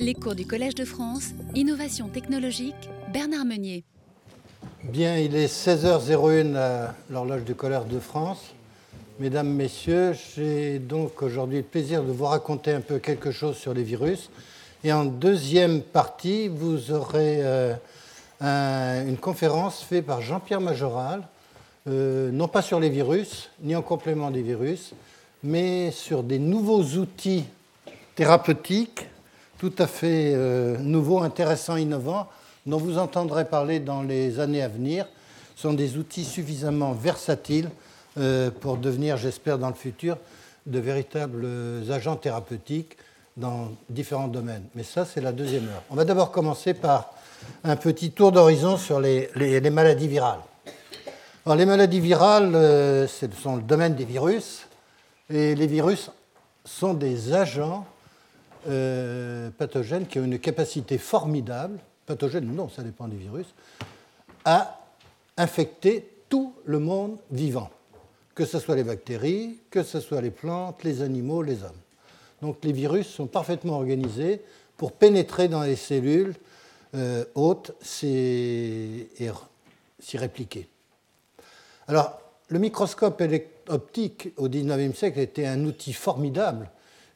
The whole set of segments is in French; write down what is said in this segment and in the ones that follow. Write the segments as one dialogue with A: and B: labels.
A: Les cours du Collège de France, Innovation technologique, Bernard Meunier.
B: Bien, il est 16h01 à l'horloge du Collège de France. Mesdames, Messieurs, j'ai donc aujourd'hui le plaisir de vous raconter un peu quelque chose sur les virus. Et en deuxième partie, vous aurez euh, une conférence faite par Jean-Pierre Majoral, euh, non pas sur les virus, ni en complément des virus, mais sur des nouveaux outils thérapeutiques tout à fait euh, nouveaux, intéressants, innovants, dont vous entendrez parler dans les années à venir, sont des outils suffisamment versatiles euh, pour devenir, j'espère, dans le futur, de véritables agents thérapeutiques dans différents domaines. Mais ça, c'est la deuxième heure. On va d'abord commencer par un petit tour d'horizon sur les, maladies virales. Alors, les maladies virales, euh, ce sont le domaine des virus, et les virus sont des agents euh, pathogènes qui ont une capacité formidable, pathogène ou non, ça dépend des virus, à infecter tout le monde vivant, que ce soit les bactéries, que ce soit les plantes, les animaux, les hommes. Donc les virus sont parfaitement organisés pour pénétrer dans les cellules euh, hautes et s'y répliquer. Alors, le microscope optique au XIXe siècle était un outil formidable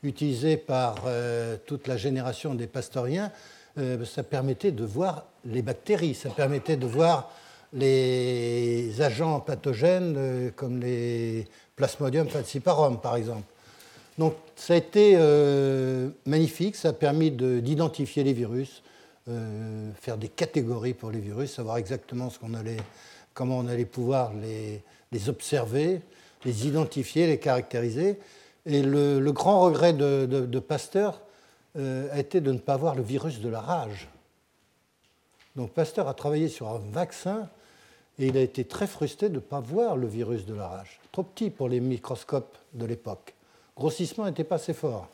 B: utilisé par euh, toute la génération des pastoriens, euh, ça permettait de voir les bactéries, ça permettait de voir les agents pathogènes euh, comme les Plasmodium falciparum, par exemple. Donc ça a été magnifique, ça a permis d'identifier les virus, faire des catégories pour les virus, savoir exactement comment on allait pouvoir les observer, les identifier, les caractériser. Et le, grand regret de, Pasteur euh, a été de ne pas voir le virus de la rage. Donc Pasteur a travaillé sur un vaccin et il a été très frustré de ne pas voir le virus de la rage. Trop petit pour les microscopes de l'époque. Grossissement n'était pas assez fort.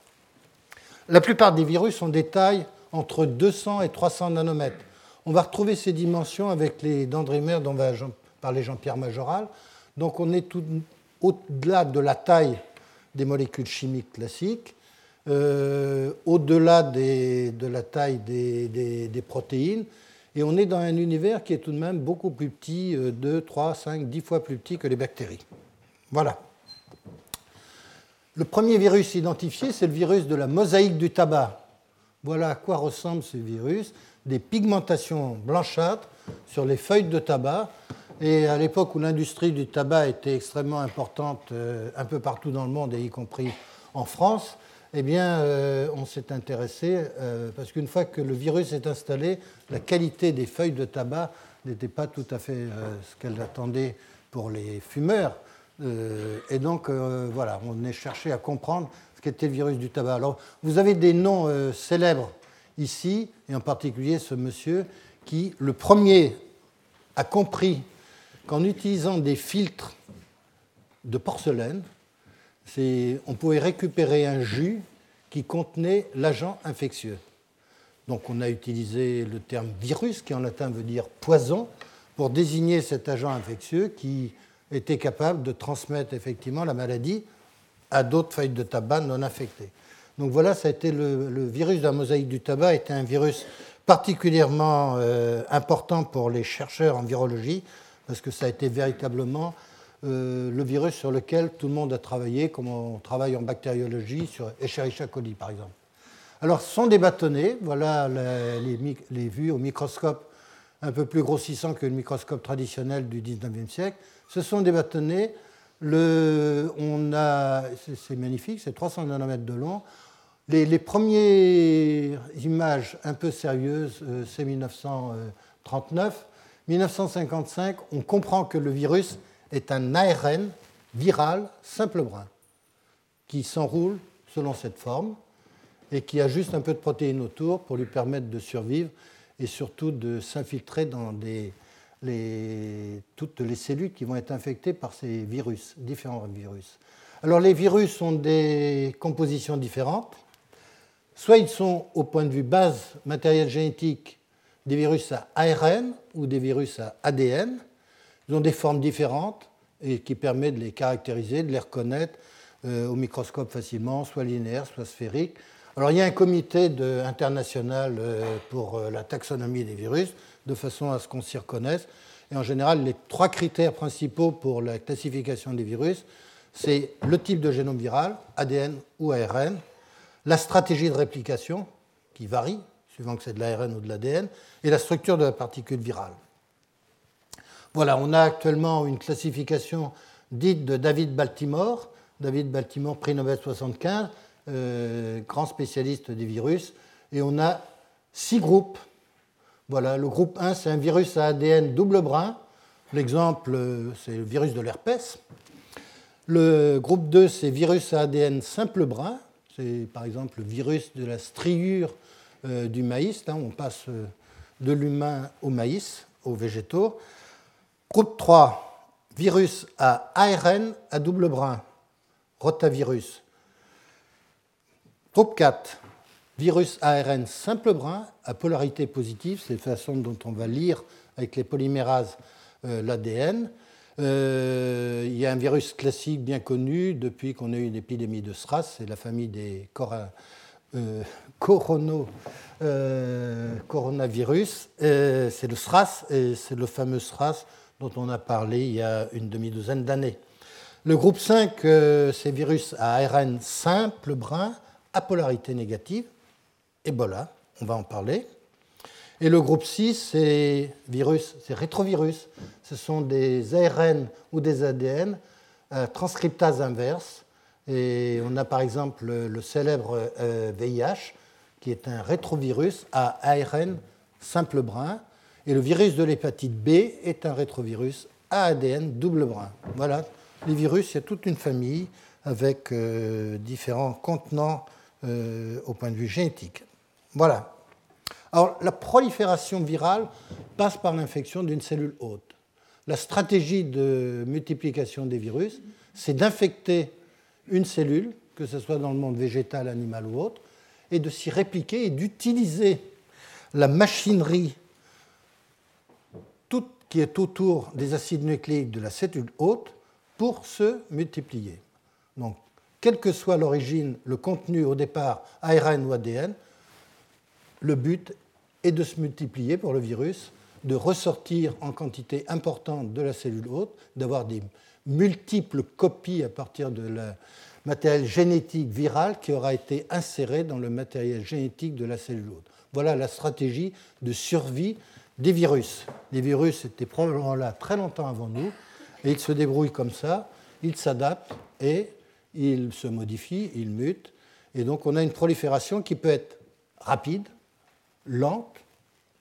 B: La plupart des virus ont des tailles entre 200 et 300 nanomètres. On va retrouver ces dimensions avec les dendrimères dont va parler Jean-Pierre Majoral. Donc on est au-delà de la taille des molécules chimiques classiques, euh, au-delà de la taille des, protéines, et on est dans un univers qui est tout de même beaucoup plus petit, 2, 3, 5, 10 fois plus petit que les bactéries. Voilà. Le premier virus identifié, c'est le virus de la mosaïque du tabac. Voilà à quoi ressemble ce virus. Des pigmentations blanchâtres sur les feuilles de tabac et à l'époque où l'industrie du tabac était extrêmement importante euh, un peu partout dans le monde, et y compris en France, eh bien, euh, on s'est intéressé, euh, parce qu'une fois que le virus est installé, la qualité des feuilles de tabac n'était pas tout à fait ce qu'elle attendait pour les fumeurs. et donc, voilà, on est cherché à comprendre ce qu'était le virus du tabac. Alors, vous avez des noms célèbres ici, et en particulier ce monsieur qui, le premier, a compris qu'en utilisant des filtres de porcelaine, on pouvait récupérer un jus qui contenait l'agent infectieux. Donc on a utilisé le terme virus, qui en latin veut dire poison, pour désigner cet agent infectieux qui était capable de transmettre effectivement la maladie à d'autres feuilles de tabac non infectées. Donc voilà, ça le, virus de la mosaïque du tabac était un virus particulièrement euh, important pour les chercheurs en virologie parce que ça a été véritablement euh, le virus sur lequel tout le monde a travaillé, comme on travaille en bactériologie sur Escherichia coli par exemple. Alors, ce sont des bâtonnets, voilà les, vues au microscope un peu plus grossissant que le microscope traditionnel du 19e siècle. Ce sont des bâtonnets, on a, c'est magnifique, c'est 300 nanomètres de long. Les, premières images un peu sérieuses, euh, c'est 1939. 1955, on comprend que le virus est un ARN viral simple brun qui s'enroule selon cette forme et qui a juste un peu de protéines autour pour lui permettre de survivre et surtout de s'infiltrer dans toutes les cellules qui vont être infectées par ces virus, différents virus. Alors les virus ont des compositions différentes. Soit ils sont au point de vue base matériel génétique des virus à ARN ou des virus à ADN. Ils ont des formes différentes et qui permettent de les caractériser, de les reconnaître euh, au microscope facilement, soit linéaires, soit sphériques. Alors il y a un comité international euh, pour euh, la taxonomie des virus, de façon à ce qu'on s'y reconnaisse. Et en général, les trois critères principaux pour la classification des virus, c'est le type de génome viral, ADN ou ARN, la stratégie de réplication, qui varie, suivant que c'est de l'ARN ou de l'ADN, et la structure de la particule virale. Voilà, on a actuellement une classification dite de David Baltimore, David Baltimore, prix Nobel 75, euh, grand spécialiste des virus, et on a six groupes. Voilà, le groupe 1, c'est un virus à ADN double brin. L'exemple, euh, c'est le virus de l'herpès. Le groupe 2, c'est virus à ADN simple brin. C'est par exemple le virus de la striure euh, du maïs. Hein, on passe de l'humain au maïs, aux végétaux. Groupe 3, virus à ARN à double brin, rotavirus. Groupe 4, virus ARN simple brin à polarité positive, c'est la façon dont on va lire avec les polymérases euh, l'ADN. Euh, il y a un virus classique bien connu depuis qu'on a eu une épidémie de SRAS, c'est la famille des euh, coronavirus. c'est le SRAS et c'est le fameux SRAS dont on a parlé il y a une demi-douzaine d'années. Le groupe 5, c'est virus à ARN simple brun à polarité négative, Ebola, on va en parler. Et le groupe 6, c'est virus, c'est rétrovirus. Ce sont des ARN ou des ADN euh, transcriptase inverse. Et on a par exemple le, célèbre VIH, euh, qui est un rétrovirus à ARN simple brun. Et le virus de l'hépatite B est un rétrovirus à ADN double brun. Voilà, les virus, il y a toute une famille avec euh, différents contenants euh, au point de vue génétique. Voilà. Alors, la prolifération virale passe par l'infection d'une cellule hôte. La stratégie de multiplication des virus, c'est d'infecter une cellule, que ce soit dans le monde végétal, animal ou autre, et de s'y répliquer et d'utiliser la machinerie toute qui est autour des acides nucléiques de la cellule hôte pour se multiplier. Donc, quelle que soit l'origine, le contenu au départ, ARN ou ADN, le but est de se multiplier pour le virus, de ressortir en quantité importante de la cellule hôte, d'avoir des multiples copies à partir de la matériel génétique viral qui aura été inséré dans le matériel génétique de la cellule. Voilà la stratégie de survie des virus. Les virus étaient probablement là très longtemps avant nous, et ils se débrouillent comme ça, ils s'adaptent et il se modifie, il mute, et donc on a une prolifération qui peut être rapide, lente,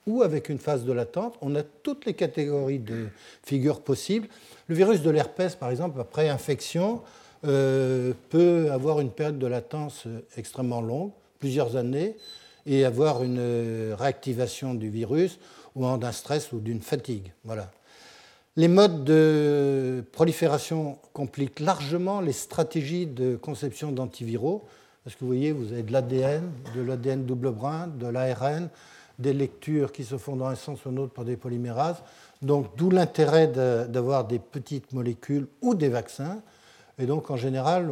B: ou avec une phase de latence. On a toutes les catégories de figures possibles. Le virus de l'herpès, par exemple, après infection, euh, peut avoir une période de latence extrêmement longue, plusieurs années, et avoir une réactivation du virus ou d'un stress ou d'une fatigue. Voilà. Les modes de prolifération compliquent largement les stratégies de conception d'antiviraux, parce que vous voyez, vous avez de l'ADN, de l'ADN double brin, de l'ARN, des lectures qui se font dans un sens ou un autre par des polymérases. Donc, d'où l'intérêt d'avoir des petites molécules ou des vaccins. Et donc, en général,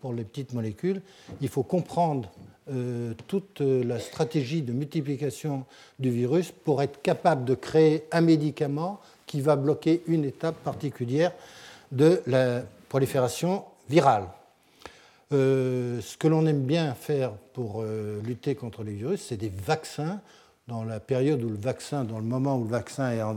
B: pour les petites molécules, il faut comprendre euh, toute la stratégie de multiplication du virus pour être capable de créer un médicament qui va bloquer une étape particulière de la prolifération virale. Euh, ce que l'on aime bien faire pour euh, lutter contre les virus, c'est des vaccins. Dans la période où le vaccin, dans le moment où le vaccin est en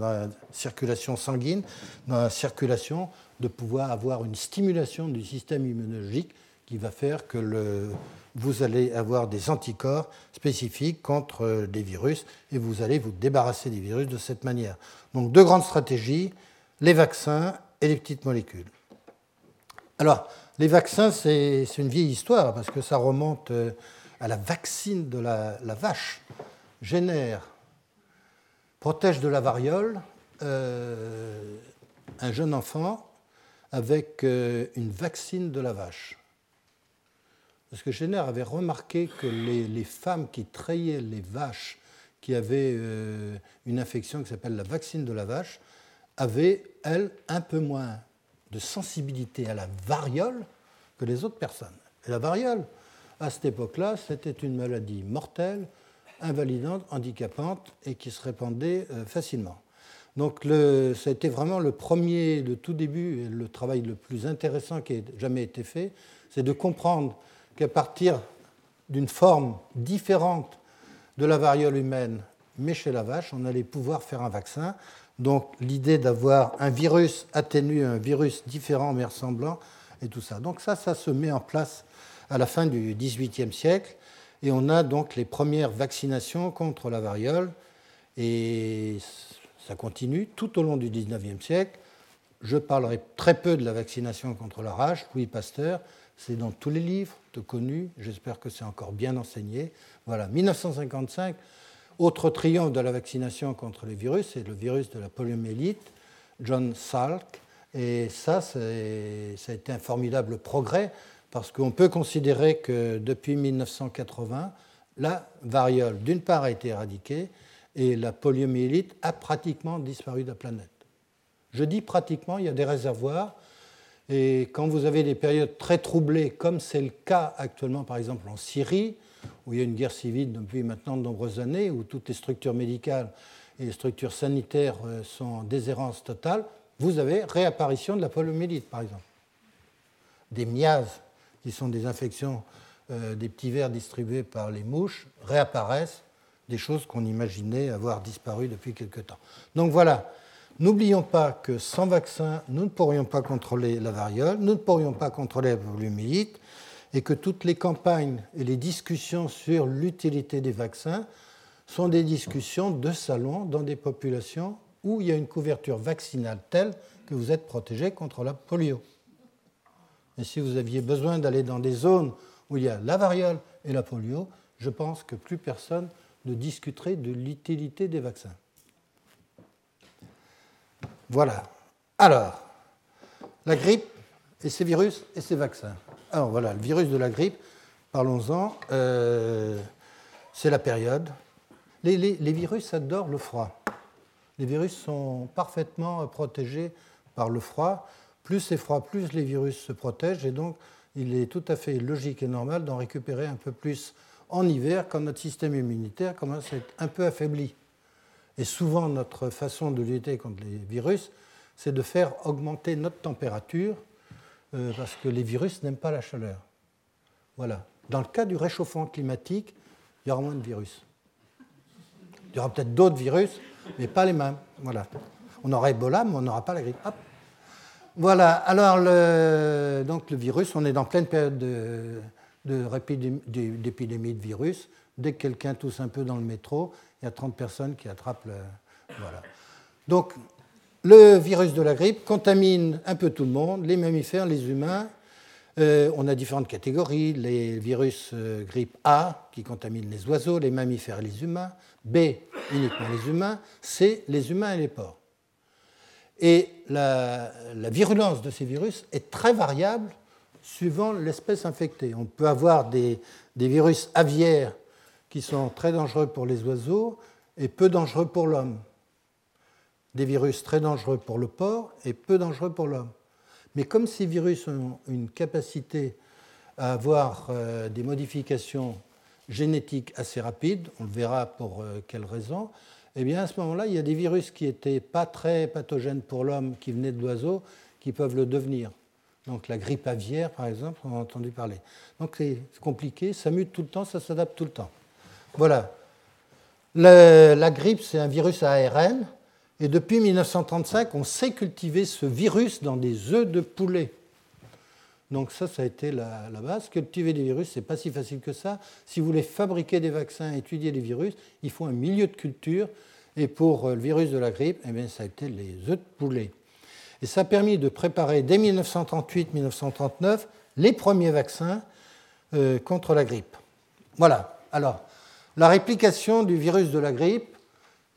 B: circulation sanguine, dans la circulation, de pouvoir avoir une stimulation du système immunologique qui va faire que vous allez avoir des anticorps spécifiques contre euh, des virus et vous allez vous débarrasser des virus de cette manière. Donc deux grandes stratégies, les vaccins et les petites molécules. Alors, les vaccins, c'est une vieille histoire parce que ça remonte euh, à la vaccine de la, vache, génère, protège de la variole euh, un jeune enfant avec une vaccine de la vache. Parce que Jenner avait remarqué que les, femmes qui trayaient les vaches qui avaient euh, une infection qui s'appelle la vaccine de la vache avaient, elles, un peu moins de sensibilité à la variole que les autres personnes. Et la variole, à cette époque-là, c'était une maladie mortelle, invalidante, handicapante et qui se répandait euh, facilement. Donc ça a été vraiment le premier, le tout début, et le travail le plus intéressant qui ait jamais été fait, c'est de comprendre qu'à partir d'une forme différente de la variole humaine, mais chez la vache, on allait pouvoir faire un vaccin. Donc l'idée d'avoir un virus atténué, un virus différent mais ressemblant, et tout ça. Donc ça, ça se met en place à la fin du XVIIIe siècle, et on a donc les premières vaccinations contre la variole, et ça continue tout au long du XIXe siècle. Je parlerai très peu de la vaccination contre la rage, Louis Pasteur, c'est dans tous les livres de connus, j'espère que c'est encore bien enseigné. Voilà, 1955, autre triomphe de la vaccination contre les virus, c'est le virus de la poliomyélite, John Salk. Et ça, ça a été un formidable progrès parce qu'on peut considérer que depuis 1980, la variole, d'une part, a été éradiquée et la poliomyélite a pratiquement disparu de la planète. Je dis pratiquement, il y a des réservoirs. Et quand vous avez des périodes très troublées, comme c'est le cas actuellement par exemple en Syrie, où il y a une guerre civile depuis maintenant de nombreuses années, où toutes les structures médicales et les structures sanitaires euh, sont en déshérence totale, vous avez réapparition de la poliomyélite, par exemple. Des miases, qui sont des infections euh, des petits vers distribués par les mouches, réapparaissent, des choses qu'on imaginait avoir disparu depuis quelque temps. Donc voilà, n'oublions pas que sans vaccin, nous ne pourrions pas contrôler la variole, nous ne pourrions pas contrôler la poliomyélite, et que toutes les campagnes et les discussions sur l'utilité des vaccins sont des discussions de salon dans des populations où il y a une couverture vaccinale telle que vous êtes protégé contre la polio. Et si vous aviez besoin d'aller dans des zones où il y a la variole et la polio, je pense que plus personne ne discuterait de l'utilité des vaccins. Voilà. Alors, la grippe et ses virus et ses vaccins. Alors voilà, le virus de la grippe, parlons-en. Euh, c'est la période. Les, virus adorent le froid. Les virus sont parfaitement protégés par le froid. Plus c'est froid, plus les virus se protègent. Et donc, il est tout à fait logique et normal d'en récupérer un peu plus en hiver quand notre système immunitaire commence à être un peu affaibli. Et souvent, notre façon de lutter contre les virus, c'est de faire augmenter notre température euh, parce que les virus n'aiment pas la chaleur. Voilà. Dans le cas du réchauffement climatique, il y aura moins de virus. Il y aura peut-être d'autres virus, mais pas les mêmes. Voilà. On aura Ebola, mais on n'aura pas la grippe. Voilà. Alors, le, donc le virus, on est dans pleine période de, d'épidémie de virus. Dès que quelqu'un tousse un peu dans le métro, il y a 30 personnes qui attrapent le. Voilà. Donc, le virus de la grippe contamine un peu tout le monde, les mammifères, les humains. Euh, on a différentes catégories. Les virus euh, grippe A qui contaminent les oiseaux, les mammifères et les humains. B, uniquement les humains. C, les humains et les porcs. Et la, virulence de ces virus est très variable suivant l'espèce infectée. On peut avoir des, virus aviaires qui sont très dangereux pour les oiseaux et peu dangereux pour l'homme des virus très dangereux pour le porc et peu dangereux pour l'homme. Mais comme ces virus ont une capacité à avoir euh, des modifications génétiques assez rapides, on le verra pour euh, quelles raisons, eh bien à ce moment-là, il y a des virus qui n'étaient pas très pathogènes pour l'homme, qui venaient de l'oiseau, qui peuvent le devenir. Donc la grippe aviaire, par exemple, on a entendu parler. Donc c'est compliqué, ça mute tout le temps, ça s'adapte tout le temps. Voilà. la grippe, c'est un virus à ARN et depuis 1935, on sait cultiver ce virus dans des œufs de poulet. Donc ça, ça a été la, base. Cultiver des virus, ce n'est pas si facile que ça. Si vous voulez fabriquer des vaccins, étudier les virus, il faut un milieu de culture. Et pour euh, le virus de la grippe, eh bien, ça a été les œufs de poulet. Et ça a permis de préparer dès 1938-1939 les premiers vaccins euh, contre la grippe. Voilà. Alors, la réplication du virus de la grippe,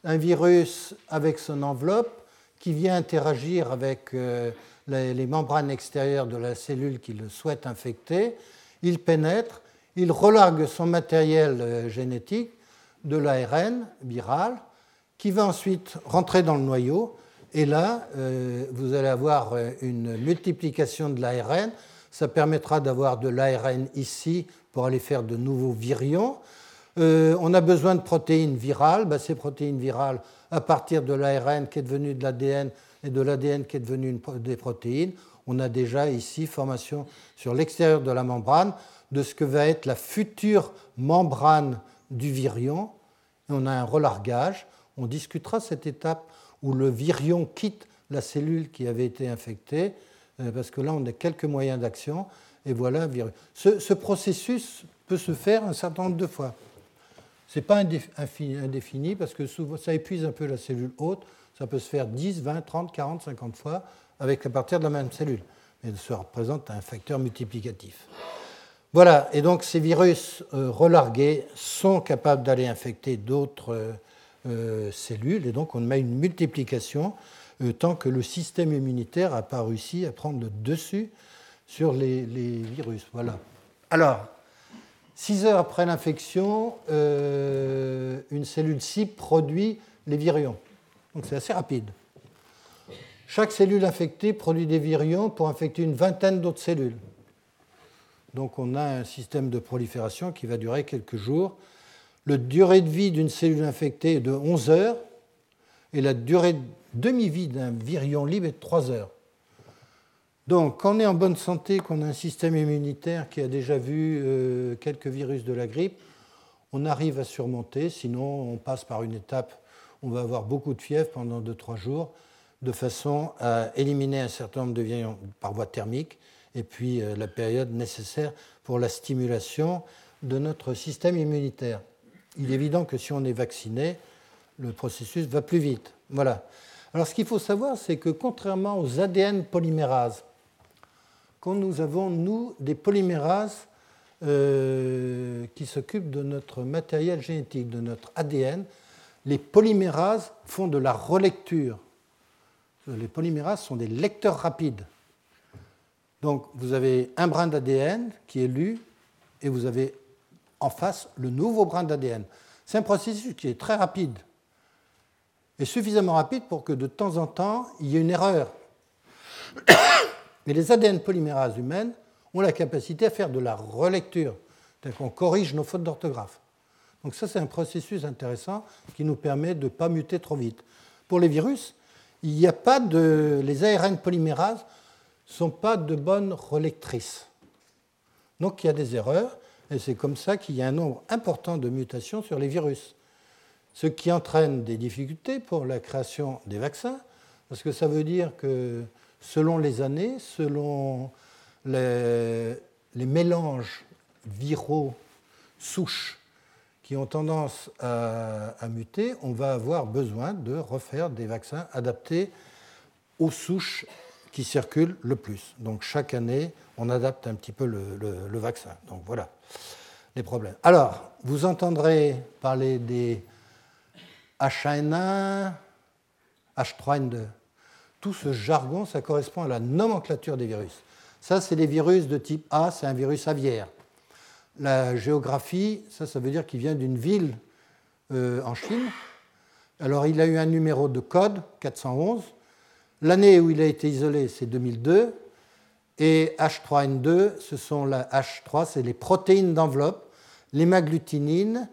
B: un virus avec son enveloppe qui vient interagir avec euh, les, membranes extérieures de la cellule qui le souhaite infecter. Il pénètre, il relargue son matériel euh, génétique de l'ARN viral qui va ensuite rentrer dans le noyau. Et là, euh, vous allez avoir une multiplication de l'ARN Ça permettra d'avoir de l'ARN ici pour aller faire de nouveaux virions. Euh, on a besoin de protéines virales. Ben, ces protéines virales, à partir de l'ARN qui est devenu de l'ADN et de l'ADN qui est devenu des protéines, on a déjà ici formation sur l'extérieur de la membrane de ce que va être la future membrane du virion. Et on a un relargage. On discutera cette étape où le virion quitte la cellule qui avait été infectée, euh, parce que là, on a quelques moyens d'action. Et voilà, ce, ce processus peut se faire un certain nombre de fois. Ce n'est pas indéfini parce que ça épuise un peu la cellule haute. Ça peut se faire 10, 20, 30, 40, 50 fois avec à partir de la même cellule. Mais ça représente un facteur multiplicatif. Voilà, et donc ces virus euh, relargués sont capables d'aller infecter d'autres euh, cellules, et donc on met une multiplication euh, tant que le système immunitaire n'a pas réussi à prendre le dessus sur les, virus. Voilà. Alors, Six heures après l'infection, une cellule cible produit les virions. Donc c'est assez rapide. Chaque cellule infectée produit des virions pour infecter une vingtaine d'autres cellules. Donc on a un système de prolifération qui va durer quelques jours. La durée de vie d'une cellule infectée est de 11 heures et la durée de demi-vie d'un virion libre est de 3 heures. Donc, quand on est en bonne santé, qu'on a un système immunitaire qui a déjà vu euh, quelques virus de la grippe, on arrive à surmonter. Sinon, on passe par une étape, on va avoir beaucoup de fièvre pendant 2-3 jours, de façon à éliminer un certain nombre de virus par voie thermique, et puis euh, la période nécessaire pour la stimulation de notre système immunitaire. Il est évident que si on est vacciné, le processus va plus vite. Voilà. Alors, ce qu'il faut savoir, c'est que contrairement aux ADN polymérases, quand nous avons, nous, des polymérases euh, qui s'occupent de notre matériel génétique, de notre ADN, les polymérases font de la relecture. Les polymérases sont des lecteurs rapides. Donc vous avez un brin d'ADN qui est lu et vous avez en face le nouveau brin d'ADN. C'est un processus qui est très rapide et suffisamment rapide pour que de temps en temps il y ait une erreur. Mais les ADN polymérases humaines ont la capacité à faire de la relecture, c'est-à-dire qu'on corrige nos fautes d'orthographe. Donc ça, c'est un processus intéressant qui nous permet de ne pas muter trop vite. Pour les virus, il n'y a pas de... Les ARN polymérases ne sont pas de bonnes relectrices. Donc il y a des erreurs, et c'est comme ça qu'il y a un nombre important de mutations sur les virus. Ce qui entraîne des difficultés pour la création des vaccins, parce que ça veut dire que selon les années, selon les, mélanges viraux souches qui ont tendance à, muter, on va avoir besoin de refaire des vaccins adaptés aux souches qui circulent le plus. Donc chaque année, on adapte un petit peu le, vaccin. Donc voilà les problèmes. Alors, vous entendrez parler des H1N1, H3N2 tout ce jargon, ça correspond à la nomenclature des virus. Ça, c'est les virus de type A, c'est un virus aviaire. La géographie, ça, ça veut dire qu'il vient d'une ville euh, en Chine. Alors, il a eu un numéro de code, 411. L'année où il a été isolé, c'est 2002. Et H3N2, ce sont la H3, c'est les protéines d'enveloppe, l'hémagglutinine,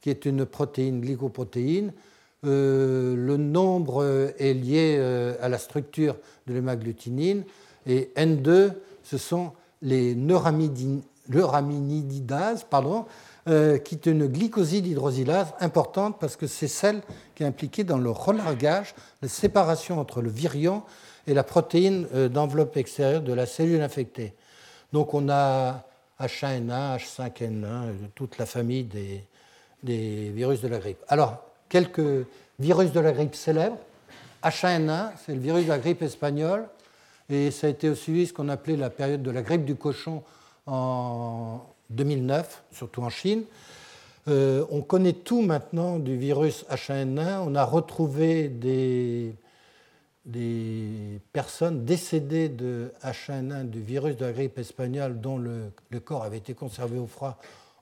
B: qui est une protéine glycoprotéine, euh, le nombre est lié euh, à la structure de l'hémagglutinine et N2, ce sont les neuraminidases, pardon, euh, qui est une glycoside hydrosylase importante parce que c'est celle qui est impliquée dans le relargage, la séparation entre le virion et la protéine d'enveloppe extérieure de la cellule infectée. Donc on a H1N1, H5N1, toute la famille des virus de la grippe. Alors, quelques virus de la grippe célèbres. H1N1, c'est le virus de la grippe espagnole, et ça a été aussi ce qu'on appelait la période de la grippe du cochon en 2009, surtout en Chine. Euh, on connaît tout maintenant du virus H1N1. On a retrouvé des, des personnes décédées de H1N1, du virus de la grippe espagnole, dont le, le corps avait été conservé au froid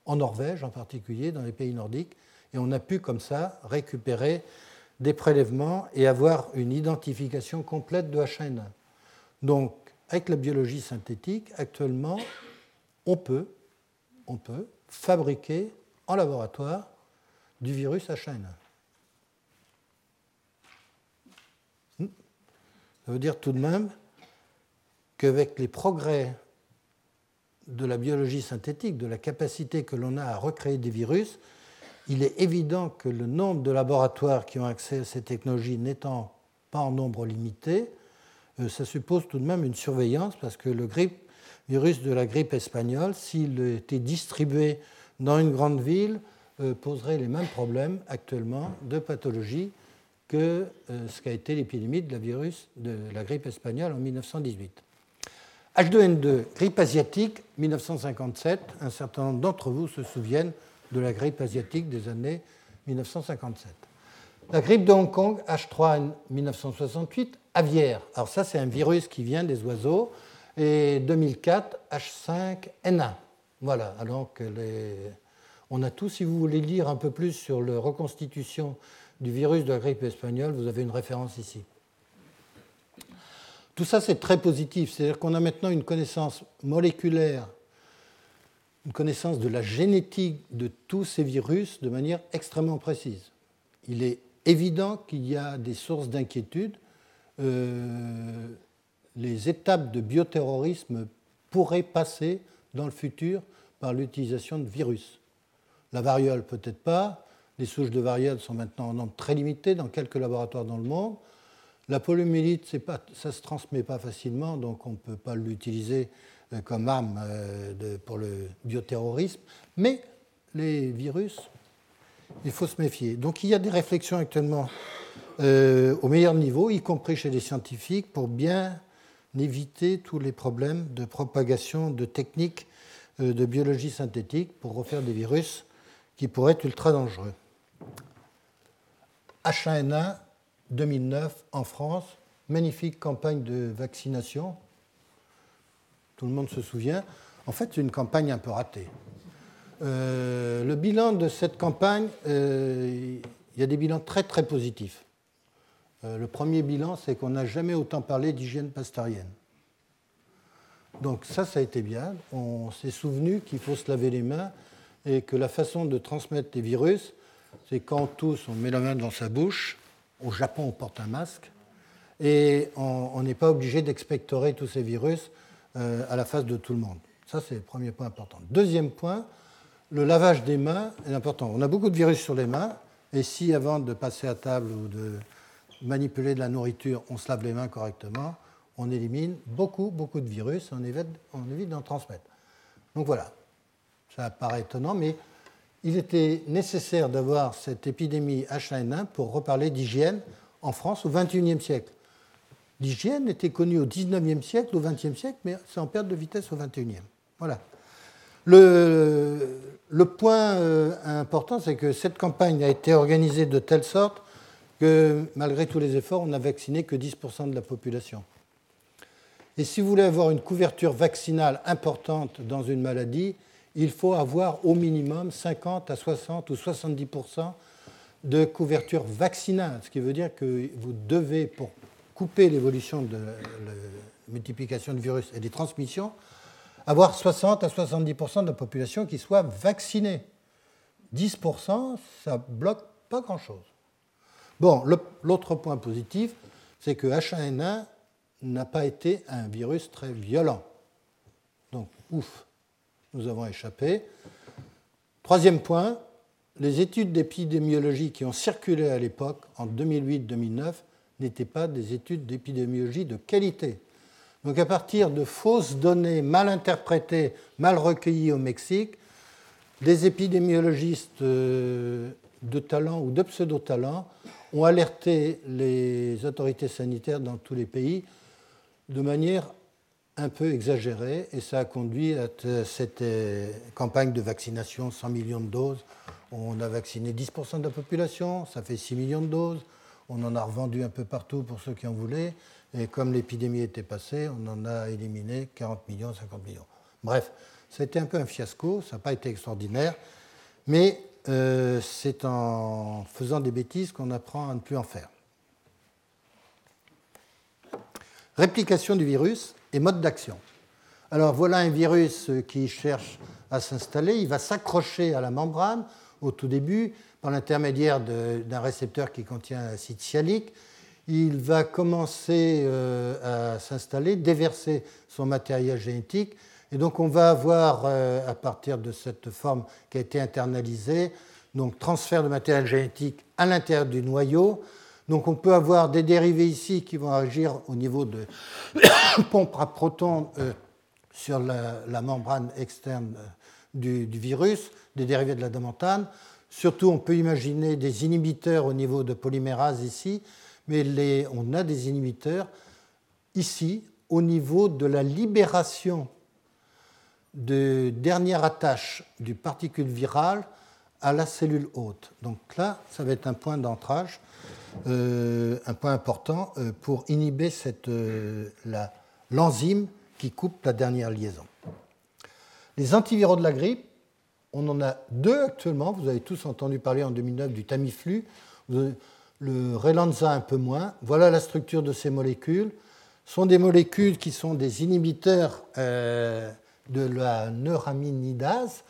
B: en Norvège en particulier, dans les pays nordiques et on a pu comme ça récupérer des prélèvements et avoir une identification complète de H1N1. Donc avec la biologie synthétique, actuellement, on peut, fabriquer en laboratoire du virus H1N1. Hmm. Ça veut dire tout de même qu'avec les progrès de la biologie synthétique, de la capacité que l'on a à recréer des virus, il est évident que le nombre de laboratoires qui ont accès à ces technologies n'étant pas en nombre limité, euh, ça suppose tout de même une surveillance parce que le virus de la grippe espagnole, s'il était distribué dans une grande ville, euh, poserait les mêmes problèmes actuellement de pathologie que euh, ce qu'a été l'épidémie de la virus de la grippe espagnole en 1918. H2N2, grippe asiatique, 1957. Un certain nombre d'entre vous se souviennent de la grippe asiatique des années 1957. La grippe de Hong Kong, H3N 1968, aviaire. Alors ça, c'est un virus qui vient des oiseaux. Et 2004, H5N1. Voilà, alors on a tout, si vous voulez lire un peu plus sur la reconstitution du virus de la grippe espagnole, vous avez une référence ici. Tout ça, c'est très positif. C'est-à-dire qu'on a maintenant une connaissance moléculaire, une connaissance de la génétique de tous ces virus de manière extrêmement précise. Il est évident qu'il y a des sources d'inquiétude. Euh, les étapes de bioterrorisme pourraient passer dans le futur par l'utilisation de virus. La variole, peut-être pas. Les souches de variole sont maintenant en nombre très limité dans quelques laboratoires dans le monde. La poliomyélite, ça ne se transmet pas facilement, donc on ne peut pas l'utiliser euh, comme arme euh, pour le bioterrorisme. Mais les virus, il faut se méfier. Donc il y a des réflexions actuellement euh, au meilleur niveau, y compris chez les scientifiques, pour bien éviter tous les problèmes de propagation de techniques de biologie synthétique pour refaire des virus qui pourraient être ultra dangereux. H1N1 2009 en France, magnifique campagne de vaccination. Tout le monde se souvient. En fait, c'est une campagne un peu ratée. Euh, le bilan de cette campagne, euh, il y a des bilans très très positifs. Euh, le premier bilan, c'est qu'on n'a jamais autant parlé d'hygiène pasteurienne. Donc ça, ça a été bien. On s'est souvenu qu'il faut se laver les mains et que la façon de transmettre les virus, c'est quand tous on met la main dans sa bouche, au Japon, on porte un masque et on n'est pas obligé d'expectorer tous ces virus euh, à la face de tout le monde. Ça, c'est le premier point important. Deuxième point, le lavage des mains est important. On a beaucoup de virus sur les mains, et si avant de passer à table ou de manipuler de la nourriture, on se lave les mains correctement, on élimine beaucoup, beaucoup de virus, on évite, d'en transmettre. Donc voilà, ça paraît étonnant, mais il était nécessaire d'avoir cette épidémie H1N1 pour reparler d'hygiène en France au XXIe siècle. L'hygiène était connue au XIXe siècle, au XXe siècle, mais c'est en perte de vitesse au XXIe. Voilà. Le, point euh, important, c'est que cette campagne a été organisée de telle sorte que, malgré tous les efforts, on n'a vacciné que 10% de la population. Et si vous voulez avoir une couverture vaccinale importante dans une maladie, il faut avoir au minimum 50 à 60 ou 70% de couverture vaccinale, ce qui veut dire que vous devez, pour couper l'évolution de la multiplication de virus et des transmissions, avoir 60 à 70% de la population qui soit vaccinée. 10% ça bloque pas grand-chose. Bon, l'autre point positif, c'est que H1N1 n'a pas été un virus très violent. Donc, ouf nous avons échappé. Troisième point, les études d'épidémiologie qui ont circulé à l'époque, en 2008-2009, n'étaient pas des études d'épidémiologie de qualité. Donc à partir de fausses données mal interprétées, mal recueillies au Mexique, des épidémiologistes euh, de talent ou de pseudo-talent ont alerté les autorités sanitaires dans tous les pays de manière un peu exagéré et ça a conduit à cette euh, campagne de vaccination, 100 millions de doses. On a vacciné 10% de la population, ça fait 6 millions de doses. On en a revendu un peu partout pour ceux qui en voulaient. Et comme l'épidémie était passée, on en a éliminé 40 millions, 50 millions. Bref, ça a été un peu un fiasco, ça n'a pas été extraordinaire. Mais euh, c'est en faisant des bêtises qu'on apprend à ne plus en faire. Réplication du virus et mode d'action. Alors voilà un virus qui cherche à s'installer. Il va s'accrocher à la membrane au tout début par l'intermédiaire d'un récepteur qui contient l'acide sialique. Il va commencer euh, à s'installer, déverser son matériel génétique. Et donc on va avoir, euh, à partir de cette forme qui a été internalisée, donc transfert de matériel génétique à l'intérieur du noyau. Donc on peut avoir des dérivés ici qui vont agir au niveau de pompes à protons euh, sur la, membrane externe euh, du, virus, des dérivés de la damantane. Surtout, on peut imaginer des inhibiteurs au niveau de polymérase ici, mais on a des inhibiteurs ici au niveau de la libération de dernière attache du particule virale à la cellule hôte. Donc là, ça va être un point d'ancrage, euh, un point important euh, pour inhiber l'enzyme qui coupe la dernière liaison. Les antiviraux de la grippe, on en a deux actuellement. Vous avez tous entendu parler en 2009 du Tamiflu, le Relanza un peu moins. Voilà la structure de ces molécules. Ce sont des molécules qui sont des inhibiteurs euh, de la neuraminidase,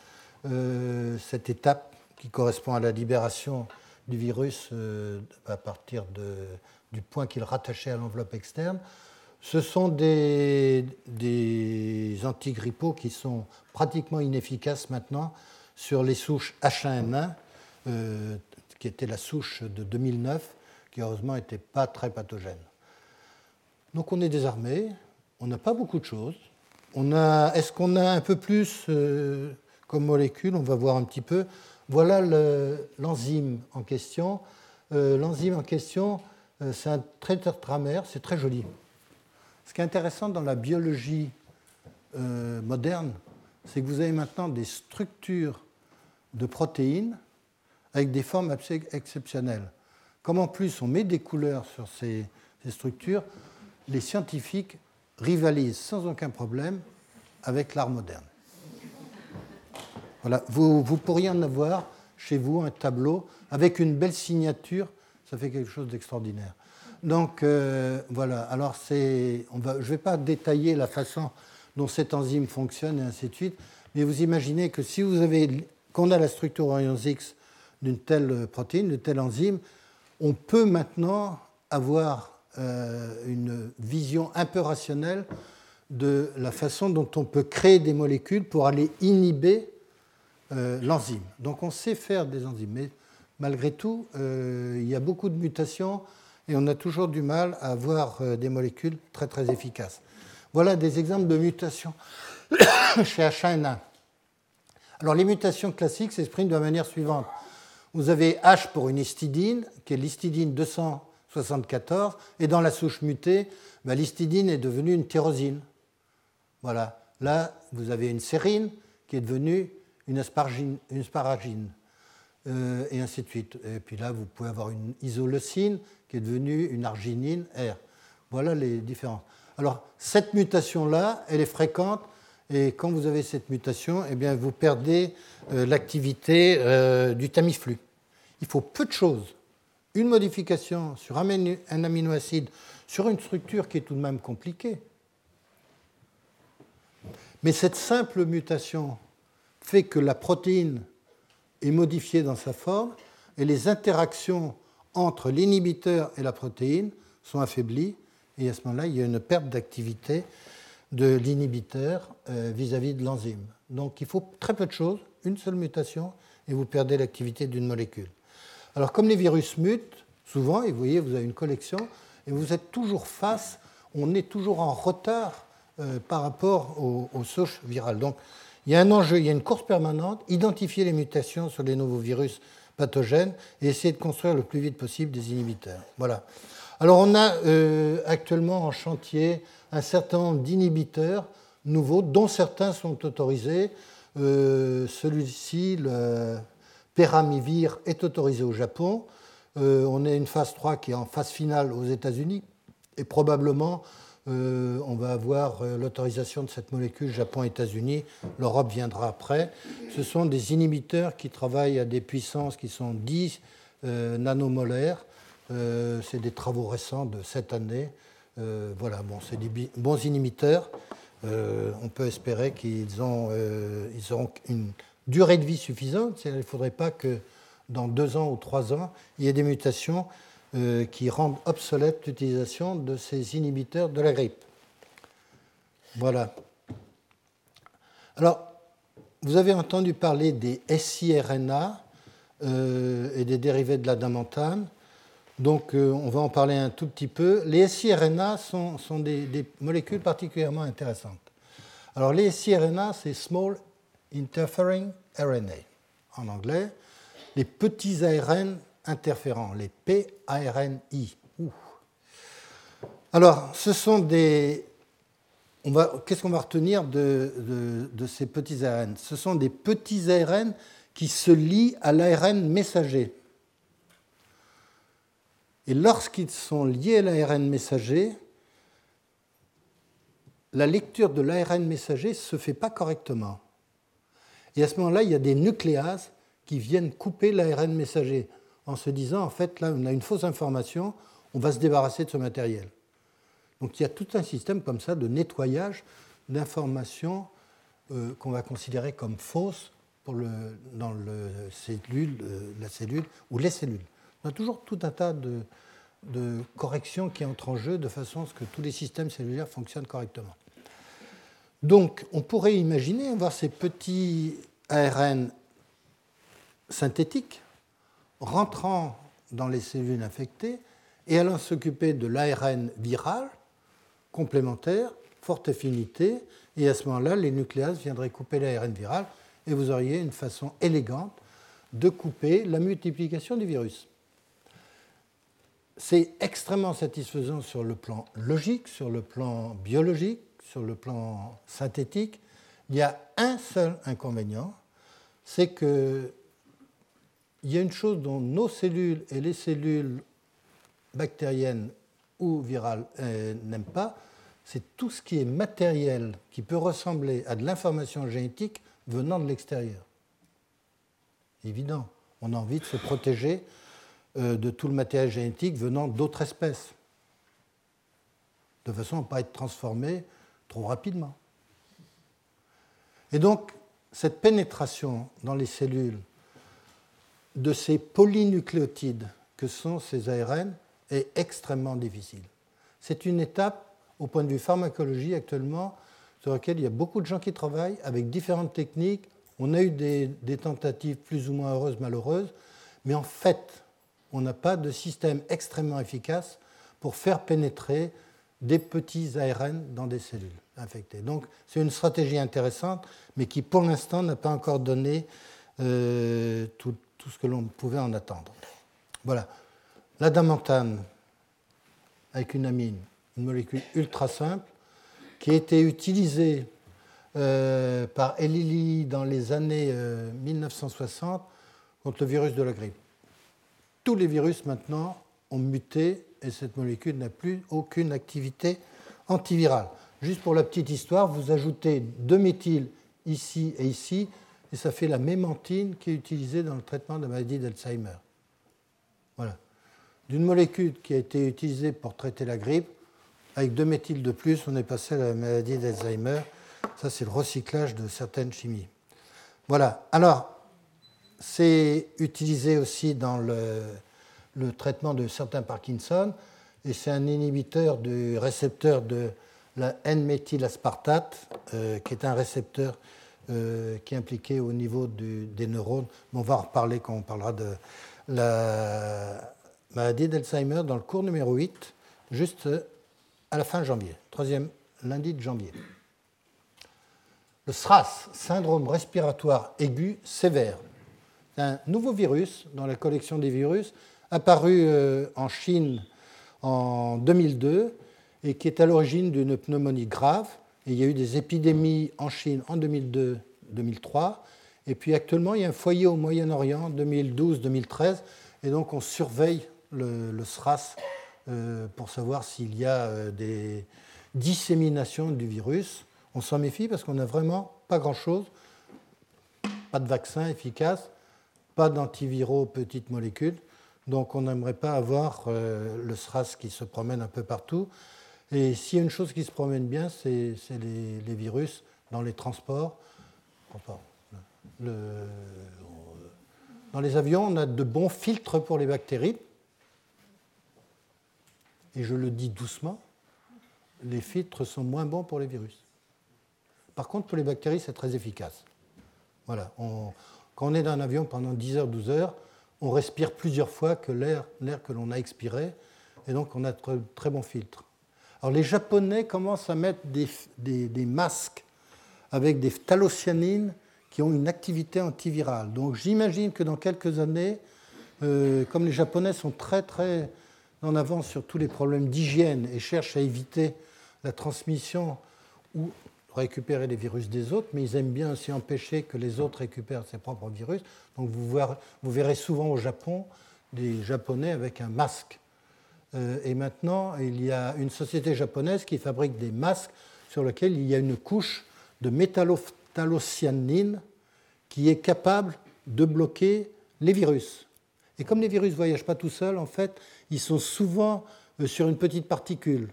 B: euh, cette étape qui correspond à la libération du virus euh, à partir du point qu'il rattachait à l'enveloppe externe. Ce sont des, antigrippaux qui sont pratiquement inefficaces maintenant sur les souches H1N1, euh, qui était la souche de 2009, qui heureusement n'était pas très pathogène. Donc on est désarmé, on n'a pas beaucoup de choses. Est-ce qu'on a un peu plus euh, comme molécule? On va voir un petit peu. Voilà l'enzyme en question. Euh, l'enzyme en question, c'est un tramère, c'est très joli. Ce qui est intéressant dans la biologie euh, moderne, c'est que vous avez maintenant des structures de protéines avec des formes exceptionnelles. Comme en plus on met des couleurs sur ces, structures, les scientifiques rivalisent sans aucun problème avec l'art moderne. Voilà, vous, vous, pourriez en avoir chez vous un tableau avec une belle signature, ça fait quelque chose d'extraordinaire. Donc euh, voilà, alors c'est, je ne vais pas détailler la façon dont cette enzyme fonctionne et ainsi de suite, mais vous imaginez que si vous avez, qu'on a la structure Orions X d'une telle protéine, de telle enzyme, on peut maintenant avoir une vision un peu rationnelle de la façon dont on peut créer des molécules pour aller inhiber euh, l'enzyme. Donc on sait faire des enzymes, mais malgré tout, il y a beaucoup de mutations et on a toujours du mal à avoir euh, des molécules très très efficaces. Voilà des exemples de mutations chez H1N1. Alors les mutations classiques s'expriment de la manière suivante. Vous avez H pour une histidine, qui est l'histidine 274, et dans la souche mutée, bah, l'histidine est devenue une tyrosine. Voilà. Là, vous avez une sérine qui est devenue une, asparagine, euh, et ainsi de suite. Et puis là, vous pouvez avoir une isoleucine qui est devenue une arginine R. Voilà les différences. Alors, cette mutation-là, elle est fréquente, et quand vous avez cette mutation, eh bien, vous perdez euh, l'activité euh, du Tamiflu. Il faut peu de choses. Une modification sur un, aminoacide, sur une structure qui est tout de même compliquée. Mais cette simple mutation fait que la protéine est modifiée dans sa forme et les interactions entre l'inhibiteur et la protéine sont affaiblies, et à ce moment-là, il y a une perte d'activité de l'inhibiteur euh, vis-à-vis de l'enzyme. Donc il faut très peu de choses, une seule mutation, et vous perdez l'activité d'une molécule. Alors comme les virus mutent, souvent, et vous voyez, vous avez une collection, et vous êtes toujours face, on est toujours en retard euh, par rapport aux, souches virales. Donc il y a un enjeu, il y a une course permanente, identifier les mutations sur les nouveaux virus pathogènes et essayer de construire le plus vite possible des inhibiteurs. Voilà. Alors on a euh, actuellement en chantier un certain nombre d'inhibiteurs nouveaux, dont certains sont autorisés. Euh, celui-ci, le Peramivir, est autorisé au Japon. Euh, on a une phase 3 qui est en phase finale aux États-Unis et probablement euh, on va avoir euh, l'autorisation de cette molécule Japon-États-Unis. L'Europe viendra après. Ce sont des inhibiteurs qui travaillent à des puissances qui sont 10 euh, nanomolaires. C'est des travaux récents de cette année voilà, bon, c'est des bons inhibiteurs. on peut espérer qu'ils ont, ils auront une durée de vie suffisante. Il ne faudrait pas que dans deux ans ou trois ans, il y ait des mutations qui rendent obsolète l'utilisation de ces inhibiteurs de la grippe. Voilà. Alors, vous avez entendu parler des siRNA euh, et des dérivés de la damantane. Donc, euh, on va en parler un tout petit peu. Les siRNA sont, sont des, molécules particulièrement intéressantes. Alors, les siRNA, c'est Small Interfering RNA en anglais. Les petits ARN interférents, les PARNI. Alors, ce sont des, qu'est-ce qu'on va retenir de, ces petits ARN Ce sont des petits ARN qui se lient à l'ARN messager. Et lorsqu'ils sont liés à l'ARN messager, la lecture de l'ARN messager ne se fait pas correctement. Et à ce moment-là, il y a des nucléases qui viennent couper l'ARN messager en se disant, en fait, là, on a une fausse information, on va se débarrasser de ce matériel. Donc il y a tout un système comme ça de nettoyage d'informations euh, qu'on va considérer comme fausses dans euh, la cellule ou les cellules. On a toujours tout un tas de, de corrections qui entrent en jeu de façon à ce que tous les systèmes cellulaires fonctionnent correctement. Donc on pourrait imaginer voir ces petits ARN synthétiques rentrant dans les cellules infectées et allant s'occuper de l'ARN viral complémentaires, forte affinité, et à ce moment-là, les nucléases viendraient couper l'ARN viral, et vous auriez une façon élégante de couper la multiplication du virus. C'est extrêmement satisfaisant sur le plan logique, sur le plan biologique, sur le plan synthétique. Il y a un seul inconvénient, c'est que il y a une chose dont nos cellules et les cellules bactériennes ou virales euh, n'aiment pas, c'est tout ce qui est matériel qui peut ressembler à de l'information génétique venant de l'extérieur. Évident, on a envie de se protéger euh, de tout le matériel génétique venant d'autres espèces, de façon à ne pas être transformé trop rapidement. Et donc, cette pénétration dans les cellules de ces polynucléotides que sont ces ARN est extrêmement difficile. C'est une étape, au point de vue pharmacologie actuellement, sur laquelle il y a beaucoup de gens qui travaillent avec différentes techniques. On a eu des, tentatives plus ou moins heureuses, malheureuses, mais en fait, on n'a pas de système extrêmement efficace pour faire pénétrer des petits ARN dans des cellules infectées. Donc c'est une stratégie intéressante, mais qui pour l'instant n'a pas encore donné euh, tout, ce que l'on pouvait en attendre. Voilà la damantane avec une amine, une molécule ultra simple, qui a été utilisée euh, par Eli dans les années 1960 euh, contre le virus de la grippe. Tous les virus maintenant ont muté et cette molécule n'a plus aucune activité antivirale. Juste pour la petite histoire, vous ajoutez deux méthyl ici et ici, et ça fait la mémantine qui est utilisée dans le traitement de la maladie d'Alzheimer. Voilà d'une molécule qui a été utilisée pour traiter la grippe, avec deux méthyles de plus, on est passé à la maladie d'Alzheimer. Ça, c'est le recyclage de certaines chimies. Voilà. Alors, c'est utilisé aussi dans le, traitement de certains Parkinson, et c'est un inhibiteur du récepteur de la N-méthylaspartate, euh, qui est un récepteur euh, qui est impliqué au niveau des neurones. on va en reparler quand on parlera de la maladie d'Alzheimer dans le cours numéro 8, juste à la fin janvier, troisième lundi de janvier. Le SRAS, syndrome respiratoire aigu sévère, un nouveau virus dans la collection des virus apparu euh, en Chine en 2002 et qui est à l'origine d'une pneumonie grave. il y a eu des épidémies en Chine en 2002-2003. Et puis actuellement, il y a un foyer au Moyen-Orient 2012-2013. Et donc on surveille le, SRAS euh, pour savoir s'il y a euh, des disséminations du virus. On s'en méfie parce qu'on n'a vraiment pas grand-chose, pas de vaccin efficace, pas d'antiviraux petites molécules. Donc on n'aimerait pas avoir euh, le SRAS qui se promène un peu partout. Et s'il y a une chose qui se promène bien, c'est les, virus dans les transports. dans les avions, on a de bons filtres pour les bactéries. Et je le dis doucement, les filtres sont moins bons pour les virus. Par contre, pour les bactéries, c'est très efficace. Voilà. quand on est dans un avion pendant 10 heures, 12 heures, on respire plusieurs fois que l'air que l'on a expiré, et donc on a très, très bons filtres. Alors les Japonais commencent à mettre des, masques avec des phthalocyanines qui ont une activité antivirale. Donc j'imagine que dans quelques années, euh, comme les Japonais sont très très en avance sur tous les problèmes d'hygiène et cherchent à éviter la transmission ou récupérer les virus des autres, mais ils aiment bien aussi empêcher que les autres récupèrent ses propres virus. Donc vous, verrez souvent au Japon des Japonais avec un masque euh, et maintenant, il y a une société japonaise qui fabrique des masques sur lesquels il y a une couche de métallophthalocyanine qui est capable de bloquer les virus. Et comme les virus ne voyagent pas tout seuls, en fait, ils sont souvent euh, sur une petite particule.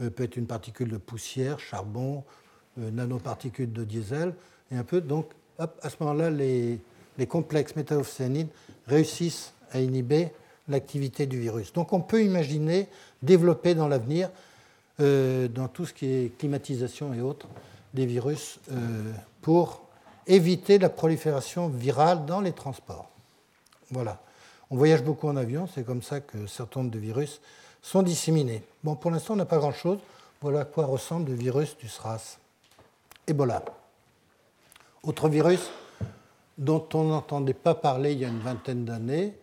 B: Euh, peut être une particule de poussière, charbon, nanoparticule de diesel, et un peu. Donc, à ce moment-là, les, les complexes métallophthalocyanines réussissent à inhiber l'activité du virus. Donc on peut imaginer développer dans l'avenir, euh, dans tout ce qui est climatisation et autres, des virus euh, pour éviter la prolifération virale dans les transports. Voilà. On voyage beaucoup en avion, c'est comme ça que certains de virus sont disséminés. Bon, pour l'instant, on n'a pas grand-chose. Voilà à quoi ressemble le virus du SRAS. Ebola. Autre virus dont on n'entendait pas parler il y a une vingtaine d'années,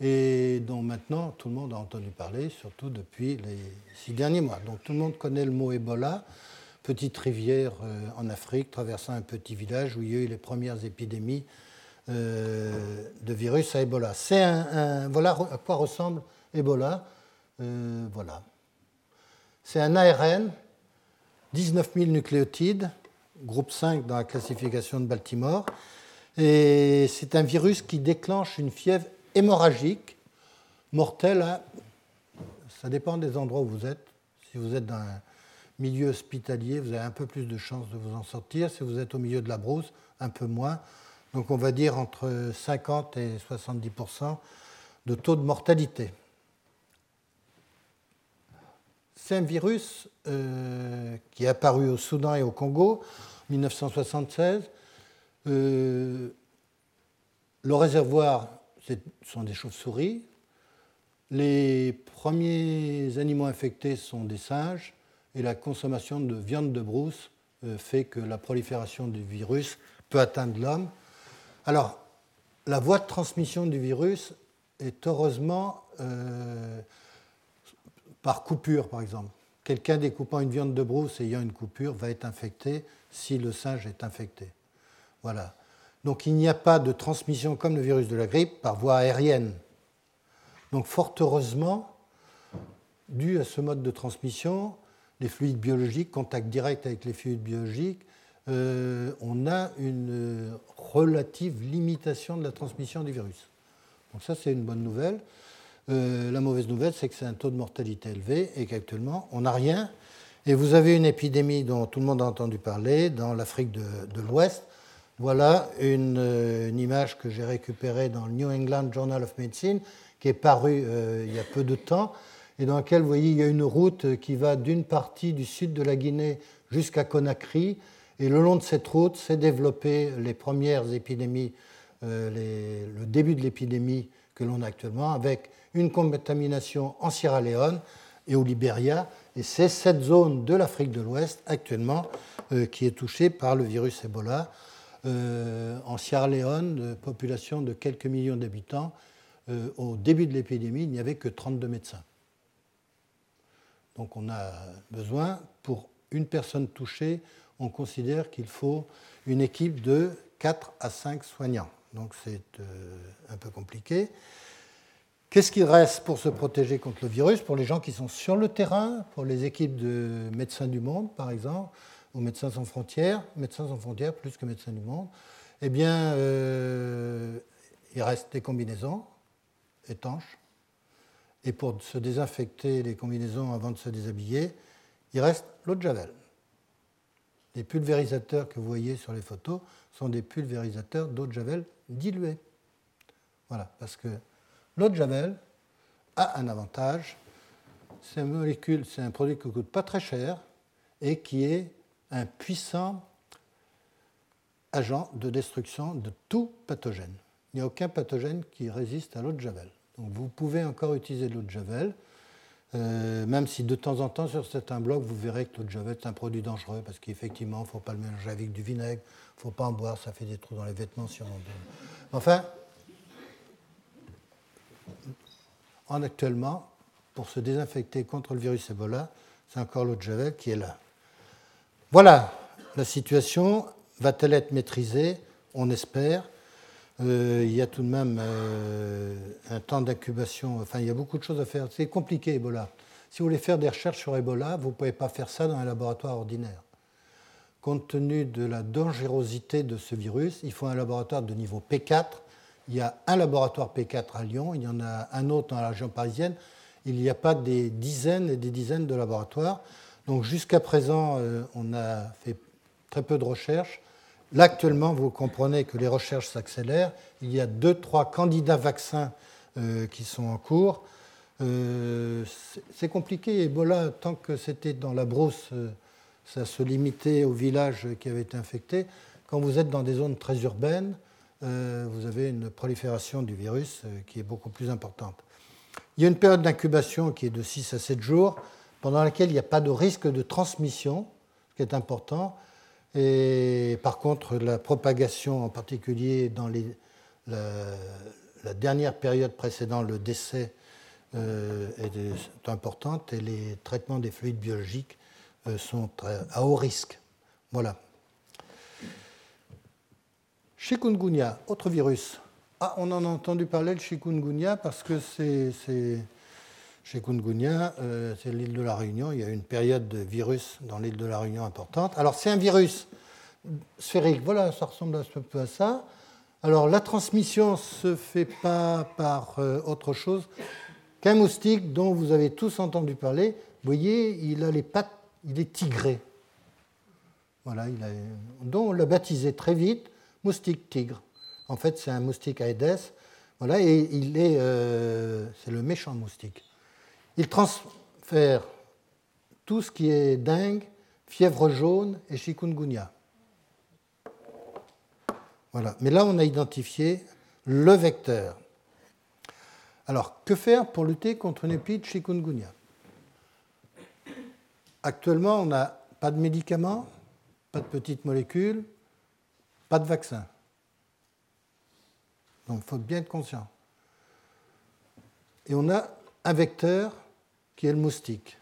B: et dont maintenant tout le monde a entendu parler, surtout depuis les six derniers mois. Donc tout le monde connaît le mot Ebola, petite rivière euh, en Afrique traversant un petit village où il y a eu les premières épidémies euh, de virus à Ebola. C'est un, voilà à quoi ressemble Ebola. Euh, voilà. C'est un ARN, 19 000 nucléotides, groupe 5 dans la classification de Baltimore. Et c'est un virus qui déclenche une fièvre hémorragique, mortelle, hein. ça dépend des endroits où vous êtes. Si vous êtes dans un milieu hospitalier, vous avez un peu plus de chances de vous en sortir. Si vous êtes au milieu de la brousse, un peu moins. Donc on va dire entre 50 et 70% de taux de mortalité. C'est un virus euh, qui est apparu au Soudan et au Congo en 1976. Euh, le réservoir ce sont des chauves-souris. Les premiers animaux infectés sont des singes et la consommation de viande de brousse euh, fait que la prolifération du virus peut atteindre l'homme. Alors, la voie de transmission du virus est heureusement par coupure, par exemple. Quelqu'un découpant une viande de brousse ayant une coupure va être infecté si le singe est infecté. Voilà. Donc il n'y a pas de transmission comme le virus de la grippe par voie aérienne. Donc fort heureusement, dû à ce mode de transmission, les fluides biologiques, contact direct avec les fluides biologiques, euh, on a une relative limitation de la transmission du virus. Donc ça, c'est une bonne nouvelle. Euh, la mauvaise nouvelle, c'est que c'est un taux de mortalité élevé et qu'actuellement, on n'a rien. Et vous avez une épidémie dont tout le monde a entendu parler dans l'Afrique de l'Ouest, voilà euh, une, image que j'ai récupérée dans le New England Journal of Medicine, qui est parue euh, il y a peu de temps, et dans laquelle, vous voyez, il y a une route qui va d'une partie du sud de la Guinée jusqu'à Conakry. Et le long de cette route s'est développé les premières épidémies, euh, le début de l'épidémie que l'on a actuellement, avec une contamination en Sierra Leone et au Liberia. Et c'est cette zone de l'Afrique de l'Ouest actuellement qui est touchée par le virus Ebola. Euh, en Sierra Leone, population de quelques millions d'habitants, euh, au début de l'épidémie, il n'y avait que 32 médecins. Donc on a besoin, pour une personne touchée, on considère qu'il faut une équipe de 4 à 5 soignants. Donc c'est euh, un peu compliqué. Qu'est-ce qu'il reste pour se protéger contre le virus Pour les gens qui sont sur le terrain, pour les équipes de médecins du monde, par exemple, aux Médecins sans frontières, Médecins sans frontières plus que Médecins du monde, eh bien, euh, il reste des combinaisons étanches et pour se désinfecter les combinaisons avant de se déshabiller, il reste l'eau de Javel. Les pulvérisateurs que vous voyez sur les photos sont des pulvérisateurs d'eau de Javel diluée. Voilà, parce que l'eau de Javel a un avantage. C'est un produit qui ne coûte pas très cher et qui est un puissant agent de destruction de tout pathogène. Il n'y a aucun pathogène qui résiste à l'eau de Javel. Donc vous pouvez encore utiliser de l'eau de Javel, euh, même si de temps en temps sur certains blocs, vous verrez que l'eau de Javel est un produit dangereux parce qu'effectivement, il ne faut pas le mélanger avec du vinaigre, il ne faut pas en boire, ça fait des trous dans les vêtements si on en donne. Enfin, en actuellement, pour se désinfecter contre le virus Ebola, c'est encore l'eau de Javel qui est là. Voilà la situation. Va-t-elle être maîtrisée? On espère. Euh, il y a tout de même euh, un temps d'incubation. Enfin, il y a beaucoup de choses à faire. C'est compliqué, Ebola. Si vous voulez faire des recherches sur Ebola, vous ne pouvez pas faire ça dans un laboratoire ordinaire. Compte tenu de la dangerosité de ce virus, il faut un laboratoire de niveau P4. Il y a un laboratoire P4 à Lyon, il y en a un autre dans la région parisienne. Il n'y a pas des dizaines et des dizaines de laboratoires. Donc jusqu'à présent, euh, on a fait très peu de recherches. Là, actuellement, vous comprenez que les recherches s'accélèrent. Il y a deux, trois candidats vaccins euh, qui sont en cours. Euh, c'est compliqué. Ebola, tant que c'était dans la brousse, ça se limitait aux villages qui avaient été infectés. Quand vous êtes dans des zones très urbaines, vous avez une prolifération du virus qui est beaucoup plus importante. Il y a une période d'incubation qui est de 6 à 7 jours, pendant laquelle il n'y a pas de risque de transmission, ce qui est important. Et par contre, la propagation, en particulier dans la, dernière période précédant le décès, euh, est, importante et les traitements des fluides biologiques euh, sont à haut risque. Voilà. Chikungunya, autre virus. Ah, on en a entendu parler de chikungunya parce que c'est Chikungunya, euh, c'est l'île de la Réunion. Il y a une période de virus dans l'île de la Réunion importante. Alors, c'est un virus sphérique. Voilà, ça ressemble un peu à ça. Alors, la transmission ne se fait pas par euh, autre chose qu'un moustique dont vous avez tous entendu parler. Vous voyez, il a les pattes, il est tigré. Voilà, il a, dont on l'a baptisé très vite moustique tigre. En fait, c'est un moustique Aedes. Voilà, et il est, euh, c'est le méchant moustique. Il transfère tout ce qui est dingue, fièvre jaune et chikungunya. Voilà. Mais là, on a identifié le vecteur. Alors, que faire pour lutter contre une de chikungunya? Actuellement, on n'a pas de médicaments, pas de petites molécules, pas de vaccin. Donc, il faut bien être conscient. Et on a un vecteur qui est le moustique.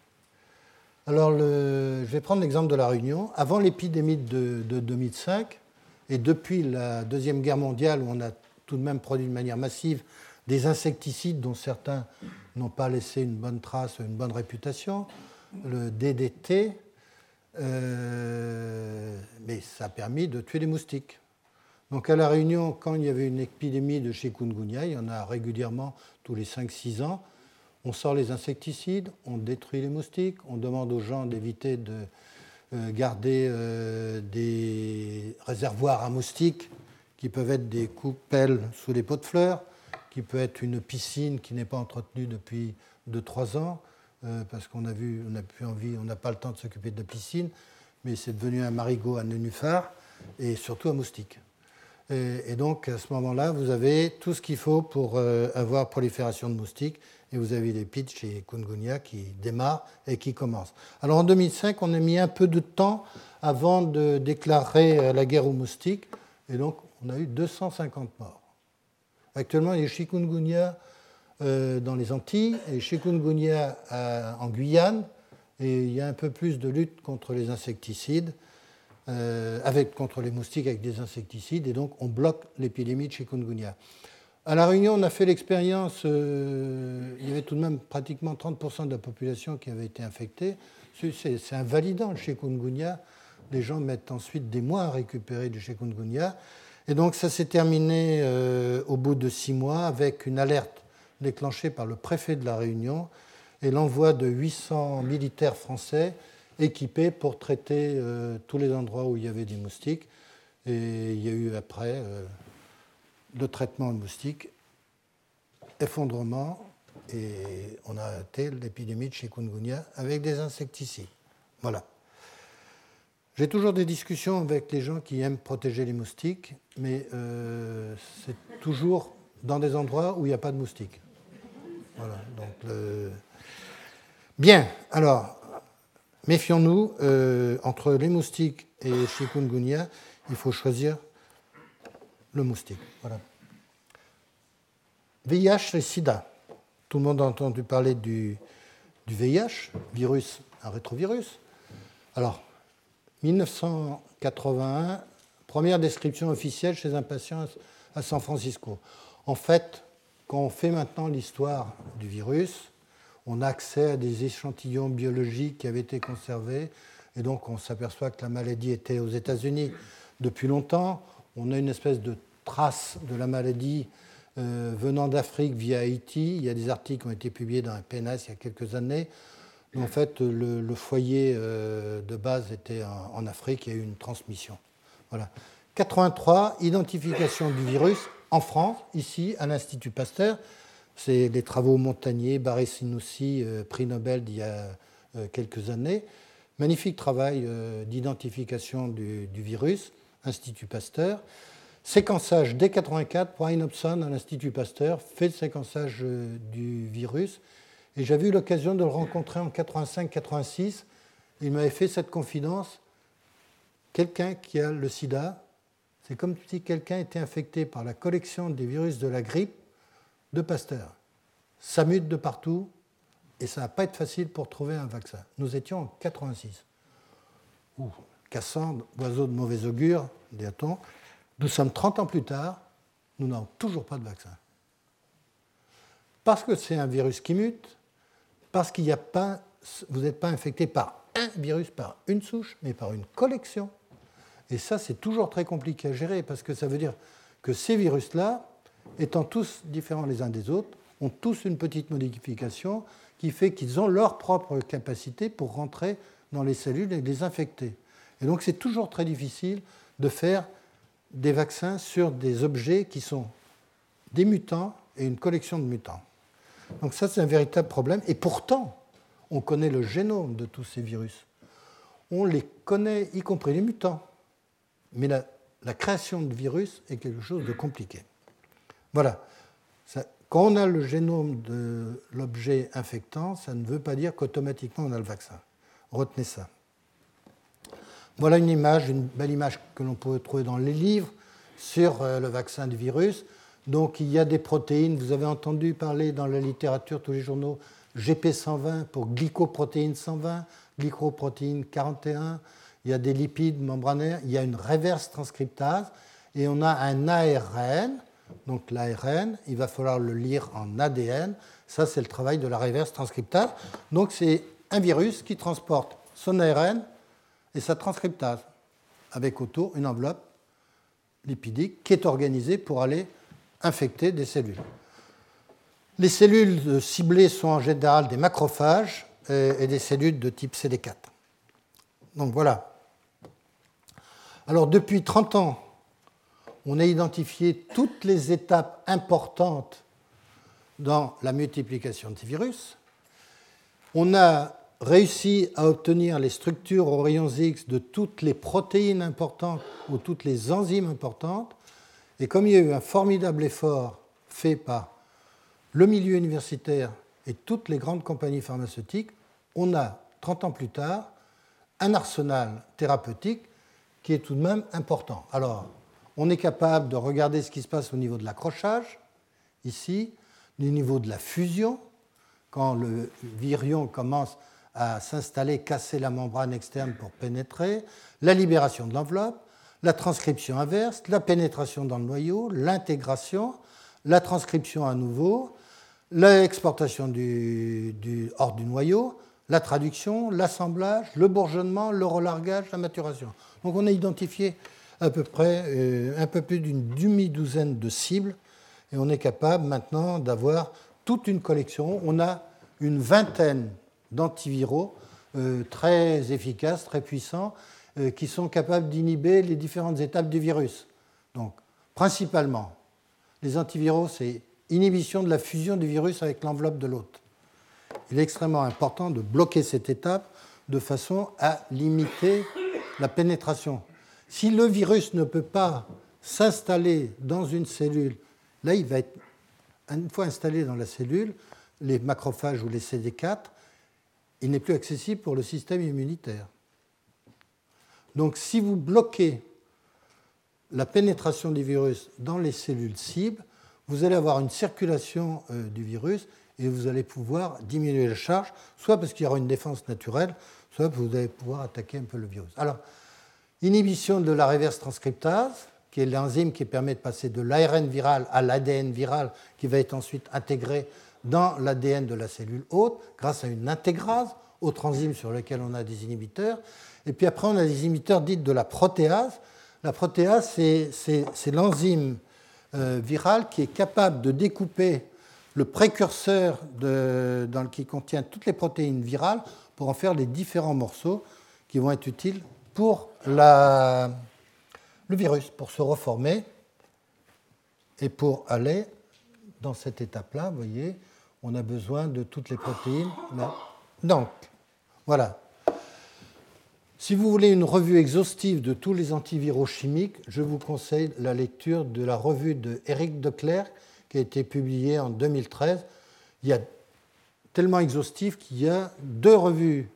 B: Alors, je vais prendre l'exemple de la Réunion. Avant l'épidémie de, 2005, et depuis la Deuxième Guerre mondiale, où on a tout de même produit de manière massive des insecticides dont certains n'ont pas laissé une bonne trace, une bonne réputation, le DDT, euh, mais ça a permis de tuer les moustiques. Donc à La Réunion, quand il y avait une épidémie de chikungunya, il y en a régulièrement tous les 5-6 ans, on sort les insecticides, on détruit les moustiques, on demande aux gens d'éviter de euh, garder euh, des réservoirs à moustiques qui peuvent être des coupelles sous les pots de fleurs, qui peut être une piscine qui n'est pas entretenue depuis 2-3 ans, euh, parce qu'on a vu, on n'a plus envie, on n'a pas le temps de s'occuper de la piscine, mais c'est devenu un marigot à nénuphar et surtout à moustiques. Et, donc à ce moment-là, vous avez tout ce qu'il faut pour avoir prolifération de moustiques et vous avez les pitchs chez Kungunya qui démarrent et qui commencent. Alors en 2005, on a mis un peu de temps avant de déclarer euh, la guerre aux moustiques, et donc on a eu 250 morts. Actuellement, a chikungunya euh, dans les Antilles et chikungunya euh, en Guyane, et il y a un peu plus de lutte contre les insecticides, avec, contre les moustiques avec des insecticides, et donc on bloque l'épidémie de chikungunya. À La Réunion, on a fait l'expérience, euh, il y avait tout de même pratiquement 30% de la population qui avait été infectée. C'est invalidant le chikungunya. Les gens mettent ensuite des mois à récupérer du chikungunya. Et donc ça s'est terminé euh, au bout de six mois avec une alerte déclenché par le préfet de la Réunion et l'envoi de 800 militaires français équipés pour traiter euh, tous les endroits où il y avait des moustiques. Et il y a eu après euh, le traitement de moustiques, effondrement, et on a arrêté l'épidémie de chikungunya avec des insecticides. Voilà. J'ai toujours des discussions avec les gens qui aiment protéger les moustiques, mais euh, c'est toujours dans des endroits où il n'y a pas de moustiques. Voilà. Donc, Bien, alors, méfions-nous, euh, entre les moustiques et chikungunya, il faut choisir le moustique. Voilà. VIH et SIDA. Tout le monde a entendu parler du VIH, virus, un rétrovirus. Alors, 1981, première description officielle chez un patient à San Francisco. En fait, quand on fait maintenant l'histoire du virus, on a accès à des échantillons biologiques qui avaient été conservés, et donc on s'aperçoit que la maladie était aux États-Unis depuis longtemps. On a une espèce de trace de la maladie euh, venant d'Afrique via Haïti. Il y a des articles qui ont été publiés dans PNAS il y a quelques années. En fait, le, foyer euh, de base était en, Afrique, il y a eu une transmission. Voilà. 83, identification du virus en France, ici, à l'Institut Pasteur. C'est les travaux Montagnier, Barré Sinoussi, euh, prix Nobel d'il y a quelques années. Magnifique travail d'identification du, virus, Institut Pasteur. Séquençage D84, Brian Hobson à l'Institut Pasteur fait le séquençage euh, du virus. Et j'avais eu l'occasion de le rencontrer en 85-86. Il m'avait fait cette confidence. Quelqu'un qui a le sida, c'est comme si quelqu'un était infecté par la collection des virus de la grippe de Pasteur. Ça mute de partout et ça va pas être facile pour trouver un vaccin. Nous étions en 86. Ouh, Cassandre, oiseau de mauvais augure, dit-on. Nous sommes 30 ans plus tard, nous n'avons toujours pas de vaccin. Parce que c'est un virus qui mute, parce qu'il n'y a pas, vous n'êtes pas infecté par un virus, par une souche, mais par une collection. Et ça, c'est toujours très compliqué à gérer, parce que ça veut dire que ces virus-là, étant tous différents les uns des autres, ont tous une petite modification qui fait qu'ils ont leur propre capacité pour rentrer dans les cellules et les infecter. Et donc c'est toujours très difficile de faire des vaccins sur des objets qui sont des mutants et une collection de mutants. Donc ça, c'est un véritable problème. Et pourtant, on connaît le génome de tous ces virus. On les connaît, y compris les mutants. Mais la, création de virus est quelque chose de compliqué. Voilà. quand on a le génome de l'objet infectant, ça ne veut pas dire qu'automatiquement on a le vaccin. Retenez ça. Voilà une image, une belle image que l'on peut trouver dans les livres sur euh, le vaccin du virus. Donc il y a des protéines, vous avez entendu parler dans la littérature, tous les journaux, GP120 pour glycoprotéine 120, glycoprotéine 41, il y a des lipides membranaires, il y a une reverse transcriptase et on a un ARN. Donc l'ARN, il va falloir le lire en ADN. Ça, c'est le travail de la reverse transcriptase. Donc c'est un virus qui transporte son ARN et sa transcriptase, avec autour une enveloppe lipidique qui est organisée pour aller infecter des cellules. Les cellules ciblées sont en général des macrophages et des cellules de type CD4. Donc voilà. Alors depuis 30 ans, on a identifié toutes les étapes importantes dans la multiplication de ces virus. On a réussi à obtenir les structures aux rayons X de toutes les protéines importantes ou toutes les enzymes importantes. Et comme il y a eu un formidable effort fait par le milieu universitaire et toutes les grandes compagnies pharmaceutiques, on a, 30 ans plus tard, un arsenal thérapeutique qui est tout de même important. Alors, on est capable de regarder ce qui se passe au niveau de l'accrochage, ici, du niveau de la fusion, quand le virion commence à s'installer, casser la membrane externe pour pénétrer, la libération de l'enveloppe, la transcription inverse, la pénétration dans le noyau, l'intégration, la transcription à nouveau, l'exportation hors du noyau, la traduction, l'assemblage, le bourgeonnement, le relargage, la maturation. Donc on a identifié à peu près euh, un peu plus d'une demi-douzaine de cibles et on est capable maintenant d'avoir toute une collection. On a une vingtaine d'antiviraux euh, très efficaces, très puissants, euh, qui sont capables d'inhiber les différentes étapes du virus. Donc, principalement, les antiviraux, c'est inhibition de la fusion du virus avec l'enveloppe de l'hôte. Il est extrêmement important de bloquer cette étape de façon à limiter la pénétration. Si le virus ne peut pas s'installer dans une cellule, là, il va être, une fois installé dans la cellule, les macrophages ou les CD4, il n'est plus accessible pour le système immunitaire. Donc si vous bloquez la pénétration du virus dans les cellules cibles, vous allez avoir une circulation euh, du virus et vous allez pouvoir diminuer la charge, soit parce qu'il y aura une défense naturelle, soit parce que vous allez pouvoir attaquer un peu le virus. Alors, inhibition de la reverse transcriptase, qui est l'enzyme qui permet de passer de l'ARN viral à l'ADN viral, qui va être ensuite intégré dans l'ADN de la cellule hôte, grâce à une intégrase, autre enzyme sur laquelle on a des inhibiteurs. Et puis après, on a des inhibiteurs dits de la protéase. La protéase, c'est l'enzyme euh, virale qui est capable de découper le précurseur qui contient toutes les protéines virales pour en faire les différents morceaux qui vont être utiles pour le virus, pour se reformer et pour aller dans cette étape-là, vous voyez, on a besoin de toutes les protéines. Donc, voilà. Si vous voulez une revue exhaustive de tous les antiviraux chimiques, je vous conseille la lecture de la revue de Eric Declercq qui a été publiée en 2013. Il y a tellement exhaustif qu'il y a deux revues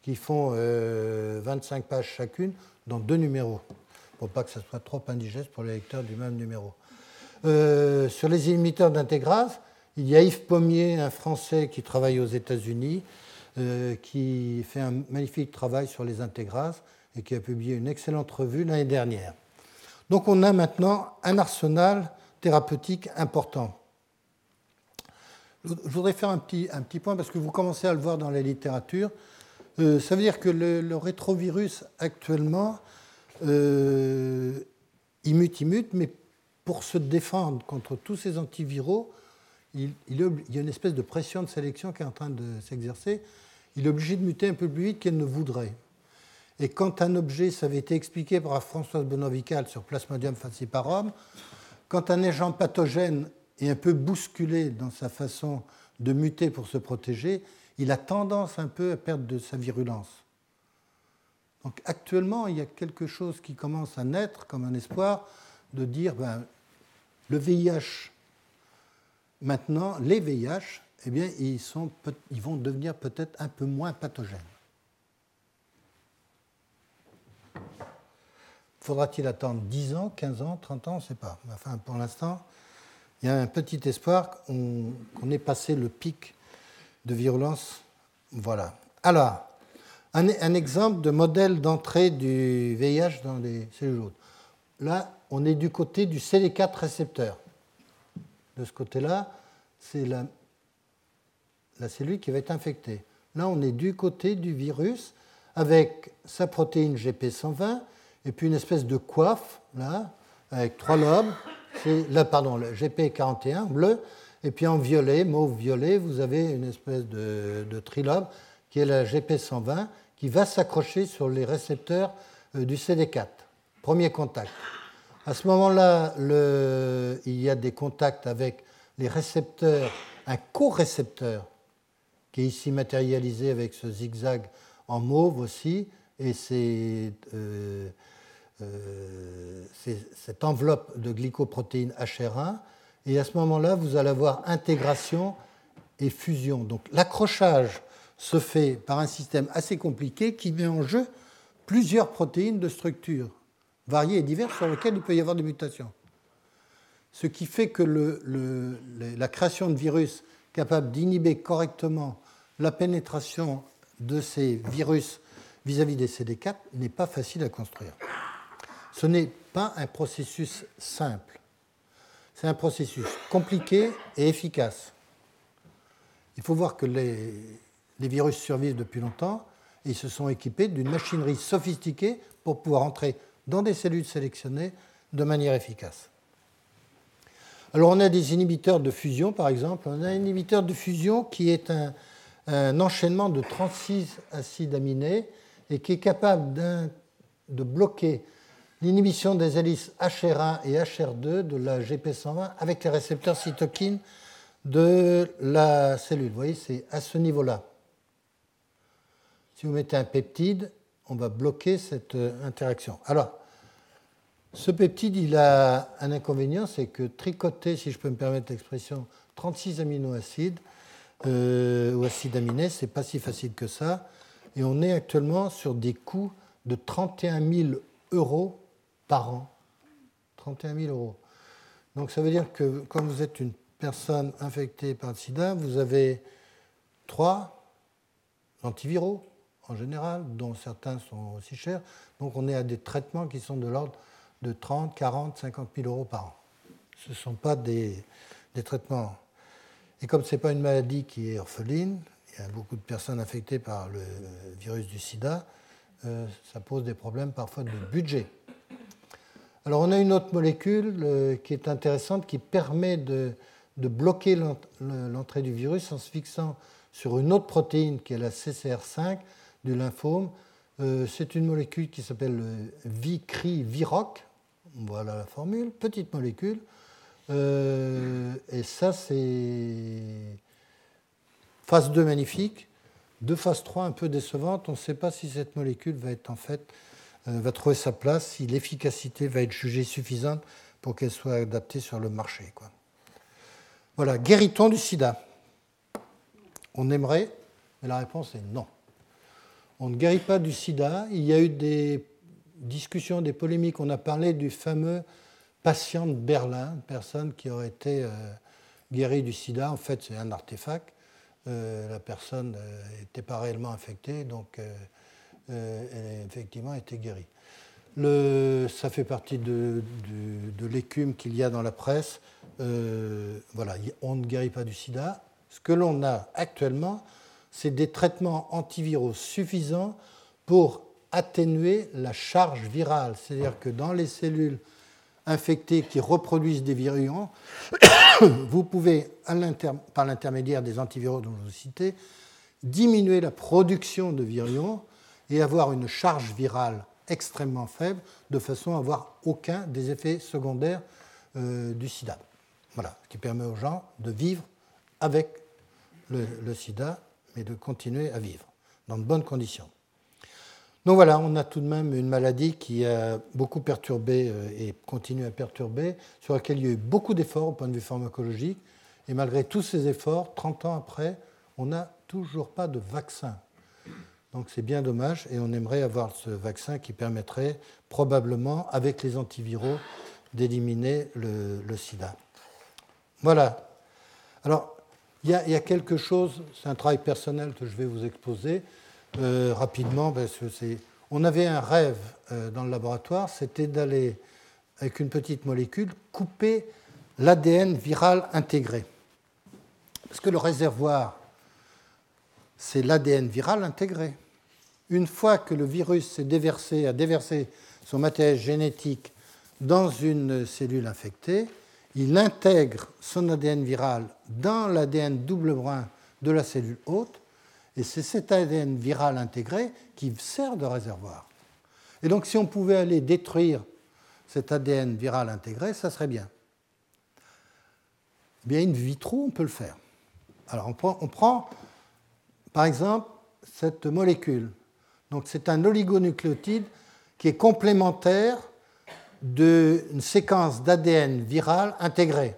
B: qui font 25 euh, pages chacune dans deux numéros, pour pas que ce soit trop indigeste pour les lecteurs du même numéro. Euh, sur les imiteurs d'intégrase, il y a Yves Pommier, un Français qui travaille aux États-Unis, euh, qui fait un magnifique travail sur les intégrases et qui a publié une excellente revue l'année dernière. Donc on a maintenant un arsenal thérapeutique important. Je voudrais faire un petit, un petit point parce que vous commencez à le voir dans la littérature. Euh, ça veut dire que le, rétrovirus actuellement, euh, il mute, il mute, mais pour se défendre contre tous ces antiviraux, il, y a une espèce de pression de sélection qui est en train de s'exercer. Il est obligé de muter un peu plus vite qu'elle ne voudrait. Et quand un objet, ça avait été expliqué par Françoise Bonovical sur Plasmodium falciparum, quand un agent pathogène est un peu bousculé dans sa façon de muter pour se protéger, il a tendance un peu à perdre de sa virulence. Donc actuellement, il y a quelque chose qui commence à naître comme un espoir de dire ben, le VIH, maintenant, les VIH, eh bien, ils, vont devenir peut-être un peu moins pathogènes. Faudra-t-il attendre 10 ans, 15 ans, 30 ans On ne sait pas. Enfin, pour l'instant, il y a un petit espoir qu'on ait passé le pic de virulence. Voilà. Alors, un, exemple de modèle d'entrée du VIH dans les cellules hôtes. Là, on est du côté du CD4 récepteur. De ce côté-là, c'est la cellule qui va être infectée. Là, on est du côté du virus avec sa protéine GP120 et puis une espèce de coiffe, là, avec trois lobes. C'est, là, pardon, le GP41 bleu, et puis en violet, mauve violet, vous avez une espèce de, trilobe qui est la GP120 qui va s'accrocher sur les récepteurs euh, du CD4. Premier contact. À ce moment-là, il y a des contacts avec les récepteurs, un co-récepteur qui est ici matérialisé avec ce zigzag en mauve aussi, et c'est euh, cette enveloppe de glycoprotéines HR1 et à ce moment-là, vous allez avoir intégration et fusion. Donc l'accrochage se fait par un système assez compliqué qui met en jeu plusieurs protéines de structure variées et diverses sur lesquelles il peut y avoir des mutations. Ce qui fait que la création de virus capables d'inhiber correctement la pénétration de ces virus vis-à-vis -vis des CD4 n'est pas facile à construire. Ce n'est pas un processus simple. C'est un processus compliqué et efficace. Il faut voir que les, virus survivent depuis longtemps et ils se sont équipés d'une machinerie sophistiquée pour pouvoir entrer dans des cellules sélectionnées de manière efficace. Alors on a des inhibiteurs de fusion, par exemple. On a un inhibiteur de fusion qui est un, enchaînement de 36 acides aminés et qui est capable de bloquer l'inhibition des hélices HR1 et HR2 de la GP120 avec les récepteurs cytokines de la cellule. Vous voyez, c'est à ce niveau-là. Si vous mettez un peptide, on va bloquer cette euh, interaction. Alors, ce peptide, il a un inconvénient, c'est que tricoter, si je peux me permettre l'expression, 36 aminoacides euh, ou acides aminés, c'est pas si facile que ça. Et on est actuellement sur des coûts de 31 000 euros par an. 31 000 euros. Donc ça veut dire que quand vous êtes une personne infectée par le sida, vous avez trois antiviraux en général, dont certains sont aussi chers. Donc on est à des traitements qui sont de l'ordre de 30, 40, 50 000 euros par an. Ce ne sont pas des, traitements. Et comme ce n'est pas une maladie qui est orpheline, il y a beaucoup de personnes affectées par le virus du sida, euh, ça pose des problèmes parfois de budget. Alors on a une autre molécule euh, qui est intéressante qui permet de, bloquer l'entrée du virus en se fixant sur une autre protéine qui est la CCR5 du lymphome. Euh, c'est une molécule qui s'appelle Vicri-Viroc. Voilà la formule, petite molécule. Euh, et ça, c'est phase 2 magnifique. De phase 3 un peu décevante. On ne sait pas si cette molécule va être en fait euh, va trouver sa place, si l'efficacité va être jugée suffisante pour qu'elle soit adaptée sur le marché. Quoi. Voilà, guérit-on du sida? On aimerait, mais la réponse est non. On ne guérit pas du sida. Il y a eu des discussions, des polémiques. On a parlé du fameux patient de Berlin, personne qui aurait été euh, guérie du sida. En fait, c'est un artefact. Euh, la personne n'était pas réellement infectée, donc euh, elle a effectivement été guérie. Ça fait partie de, l'écume qu'il y a dans la presse. Euh, voilà, on ne guérit pas du sida. Ce que l'on a actuellement, c'est des traitements antiviraux suffisants pour atténuer la charge virale. C'est-à-dire que dans les cellules infectées qui reproduisent des virulents, vous pouvez, par l'intermédiaire des antiviraux dont je vous cité, diminuer la production de virulents et avoir une charge virale extrêmement faible, de façon à avoir aucun des effets secondaires euh, du sida. Voilà, ce qui permet aux gens de vivre avec le, sida, mais de continuer à vivre dans de bonnes conditions. Donc voilà, on a tout de même une maladie qui a beaucoup perturbé euh, et continue à perturber, sur laquelle il y a eu beaucoup d'efforts au point de vue pharmacologique, et malgré tous ces efforts, 30 ans après, on n'a toujours pas de vaccin. Donc c'est bien dommage et on aimerait avoir ce vaccin qui permettrait probablement, avec les antiviraux, d'éliminer le, sida. Voilà. Alors, il y, a quelque chose, c'est un travail personnel que je vais vous exposer euh, rapidement. On avait un rêve euh, dans le laboratoire, c'était d'aller, avec une petite molécule, couper l'ADN viral intégré. Parce que le réservoir, c'est l'ADN viral intégré une fois que le virus s'est déversé, a déversé son matériel génétique dans une cellule infectée, il intègre son ADN viral dans l'ADN double brun de la cellule hôte, et c'est cet ADN viral intégré qui sert de réservoir. Et donc si on pouvait aller détruire cet ADN viral intégré, ça serait bien. Eh bien, in vitro, on peut le faire. Alors on prend par exemple cette molécule donc c'est un oligonucléotide qui est complémentaire d'une séquence d'ADN viral intégrée.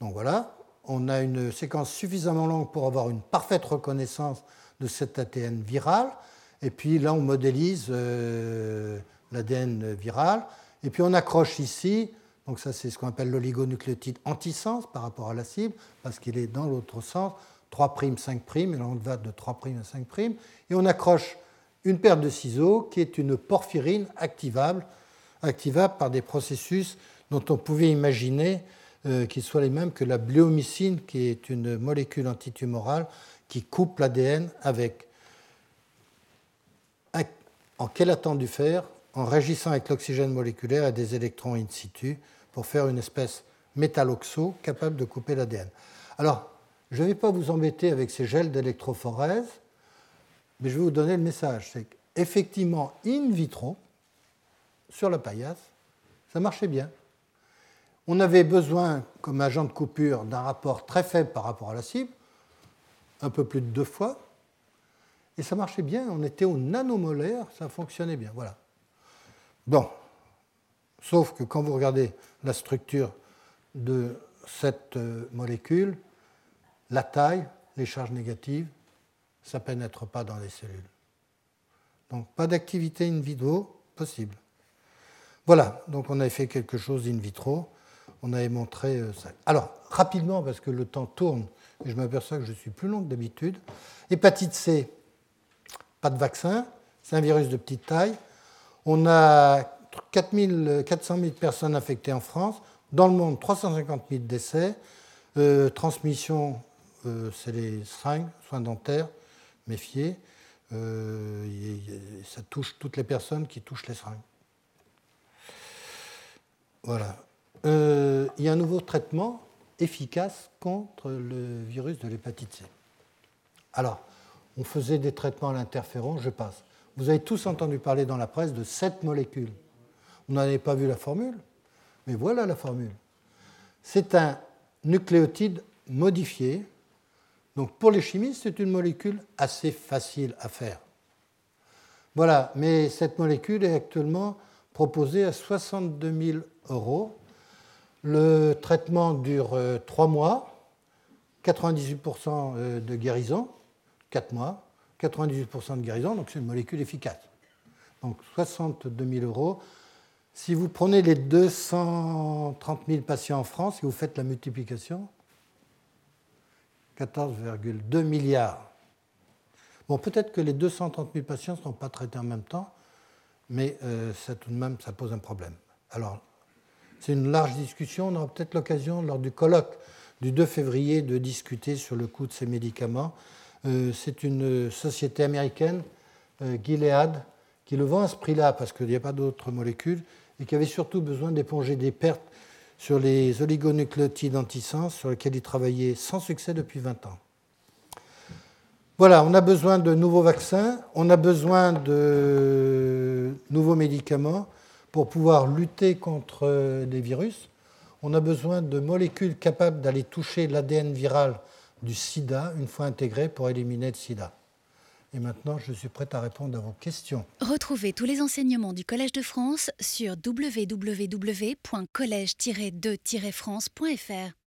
B: Donc voilà, on a une séquence suffisamment longue pour avoir une parfaite reconnaissance de cet ADN viral. Et puis là, on modélise euh, l'ADN viral. Et puis on accroche ici, donc ça c'est ce qu'on appelle l'oligonucléotide antisens par rapport à la cible, parce qu'il est dans l'autre sens, 3', 5', et là on va de 3' à 5', et on accroche une paire de ciseaux qui est une porphyrine activable, activable par des processus dont on pouvait imaginer euh, qu'ils soient les mêmes que la bléomycine, qui est une molécule antitumorale qui coupe l'ADN avec, en quelle du faire? En réagissant avec l'oxygène moléculaire et des électrons in situ pour faire une espèce métalloxo capable de couper l'ADN. Alors, je ne vais pas vous embêter avec ces gels d'électrophorèse, mais je vais vous donner le message. C'est qu'effectivement, in vitro, sur la paillasse, ça marchait bien. On avait besoin, comme agent de coupure, d'un rapport très faible par rapport à la cible, un peu plus de deux fois, et ça marchait bien. On était au nanomolaire, ça fonctionnait bien. Voilà. Bon, sauf que quand vous regardez la structure de cette euh, molécule, la taille, les charges négatives, ça ne pénètre pas dans les cellules. Donc pas d'activité in vivo possible. Voilà, donc on avait fait quelque chose in vitro, on avait montré euh, ça. Alors, rapidement, parce que le temps tourne, et je m'aperçois que je suis plus long que d'habitude, hépatite C, pas de vaccin, c'est un virus de petite taille. On a 4 400 000 personnes infectées en France, dans le monde 350 000 décès, euh, transmission euh, c'est les seringues, soins dentaires, méfiez. Euh, ça touche toutes les personnes qui touchent les seringues. Voilà. Euh, il y a un nouveau traitement efficace contre le virus de l'hépatite C. Alors, on faisait des traitements à l'interféron, je passe. Vous avez tous entendu parler dans la presse de cette molécule. Vous n'avez pas vu la formule, mais voilà la formule. C'est un nucléotide modifié donc pour les chimistes, c'est une molécule assez facile à faire. Voilà, mais cette molécule est actuellement proposée à 62 000 euros. Le traitement dure 3 euh, mois, 98% euh, de guérison, 4 mois, 98% de guérison, donc c'est une molécule efficace. Donc 62 000 euros. Si vous prenez les 230 000 patients en France et vous faites la multiplication, 14,2 milliards. Bon, peut-être que les 230 000 patients ne sont pas traités en même temps, mais euh, ça, tout de même, ça pose un problème. Alors, c'est une large discussion. On aura peut-être l'occasion, lors du colloque du 2 février, de discuter sur le coût de ces médicaments. Euh, c'est une société américaine, euh, Gilead, qui le vend à ce prix-là parce qu'il n'y a pas d'autres molécules et qui avait surtout besoin d'éponger des pertes sur les oligonucléotides antisens sur lesquels il travaillait sans succès depuis 20 ans. Voilà, on a besoin de nouveaux vaccins, on a besoin de nouveaux médicaments pour pouvoir lutter contre des virus. On a besoin de molécules capables d'aller toucher l'ADN viral du sida une fois intégré pour éliminer le sida. Et maintenant, je suis prête à répondre à vos questions.
A: Retrouvez tous les enseignements du Collège de France sur www.collège-2-france.fr.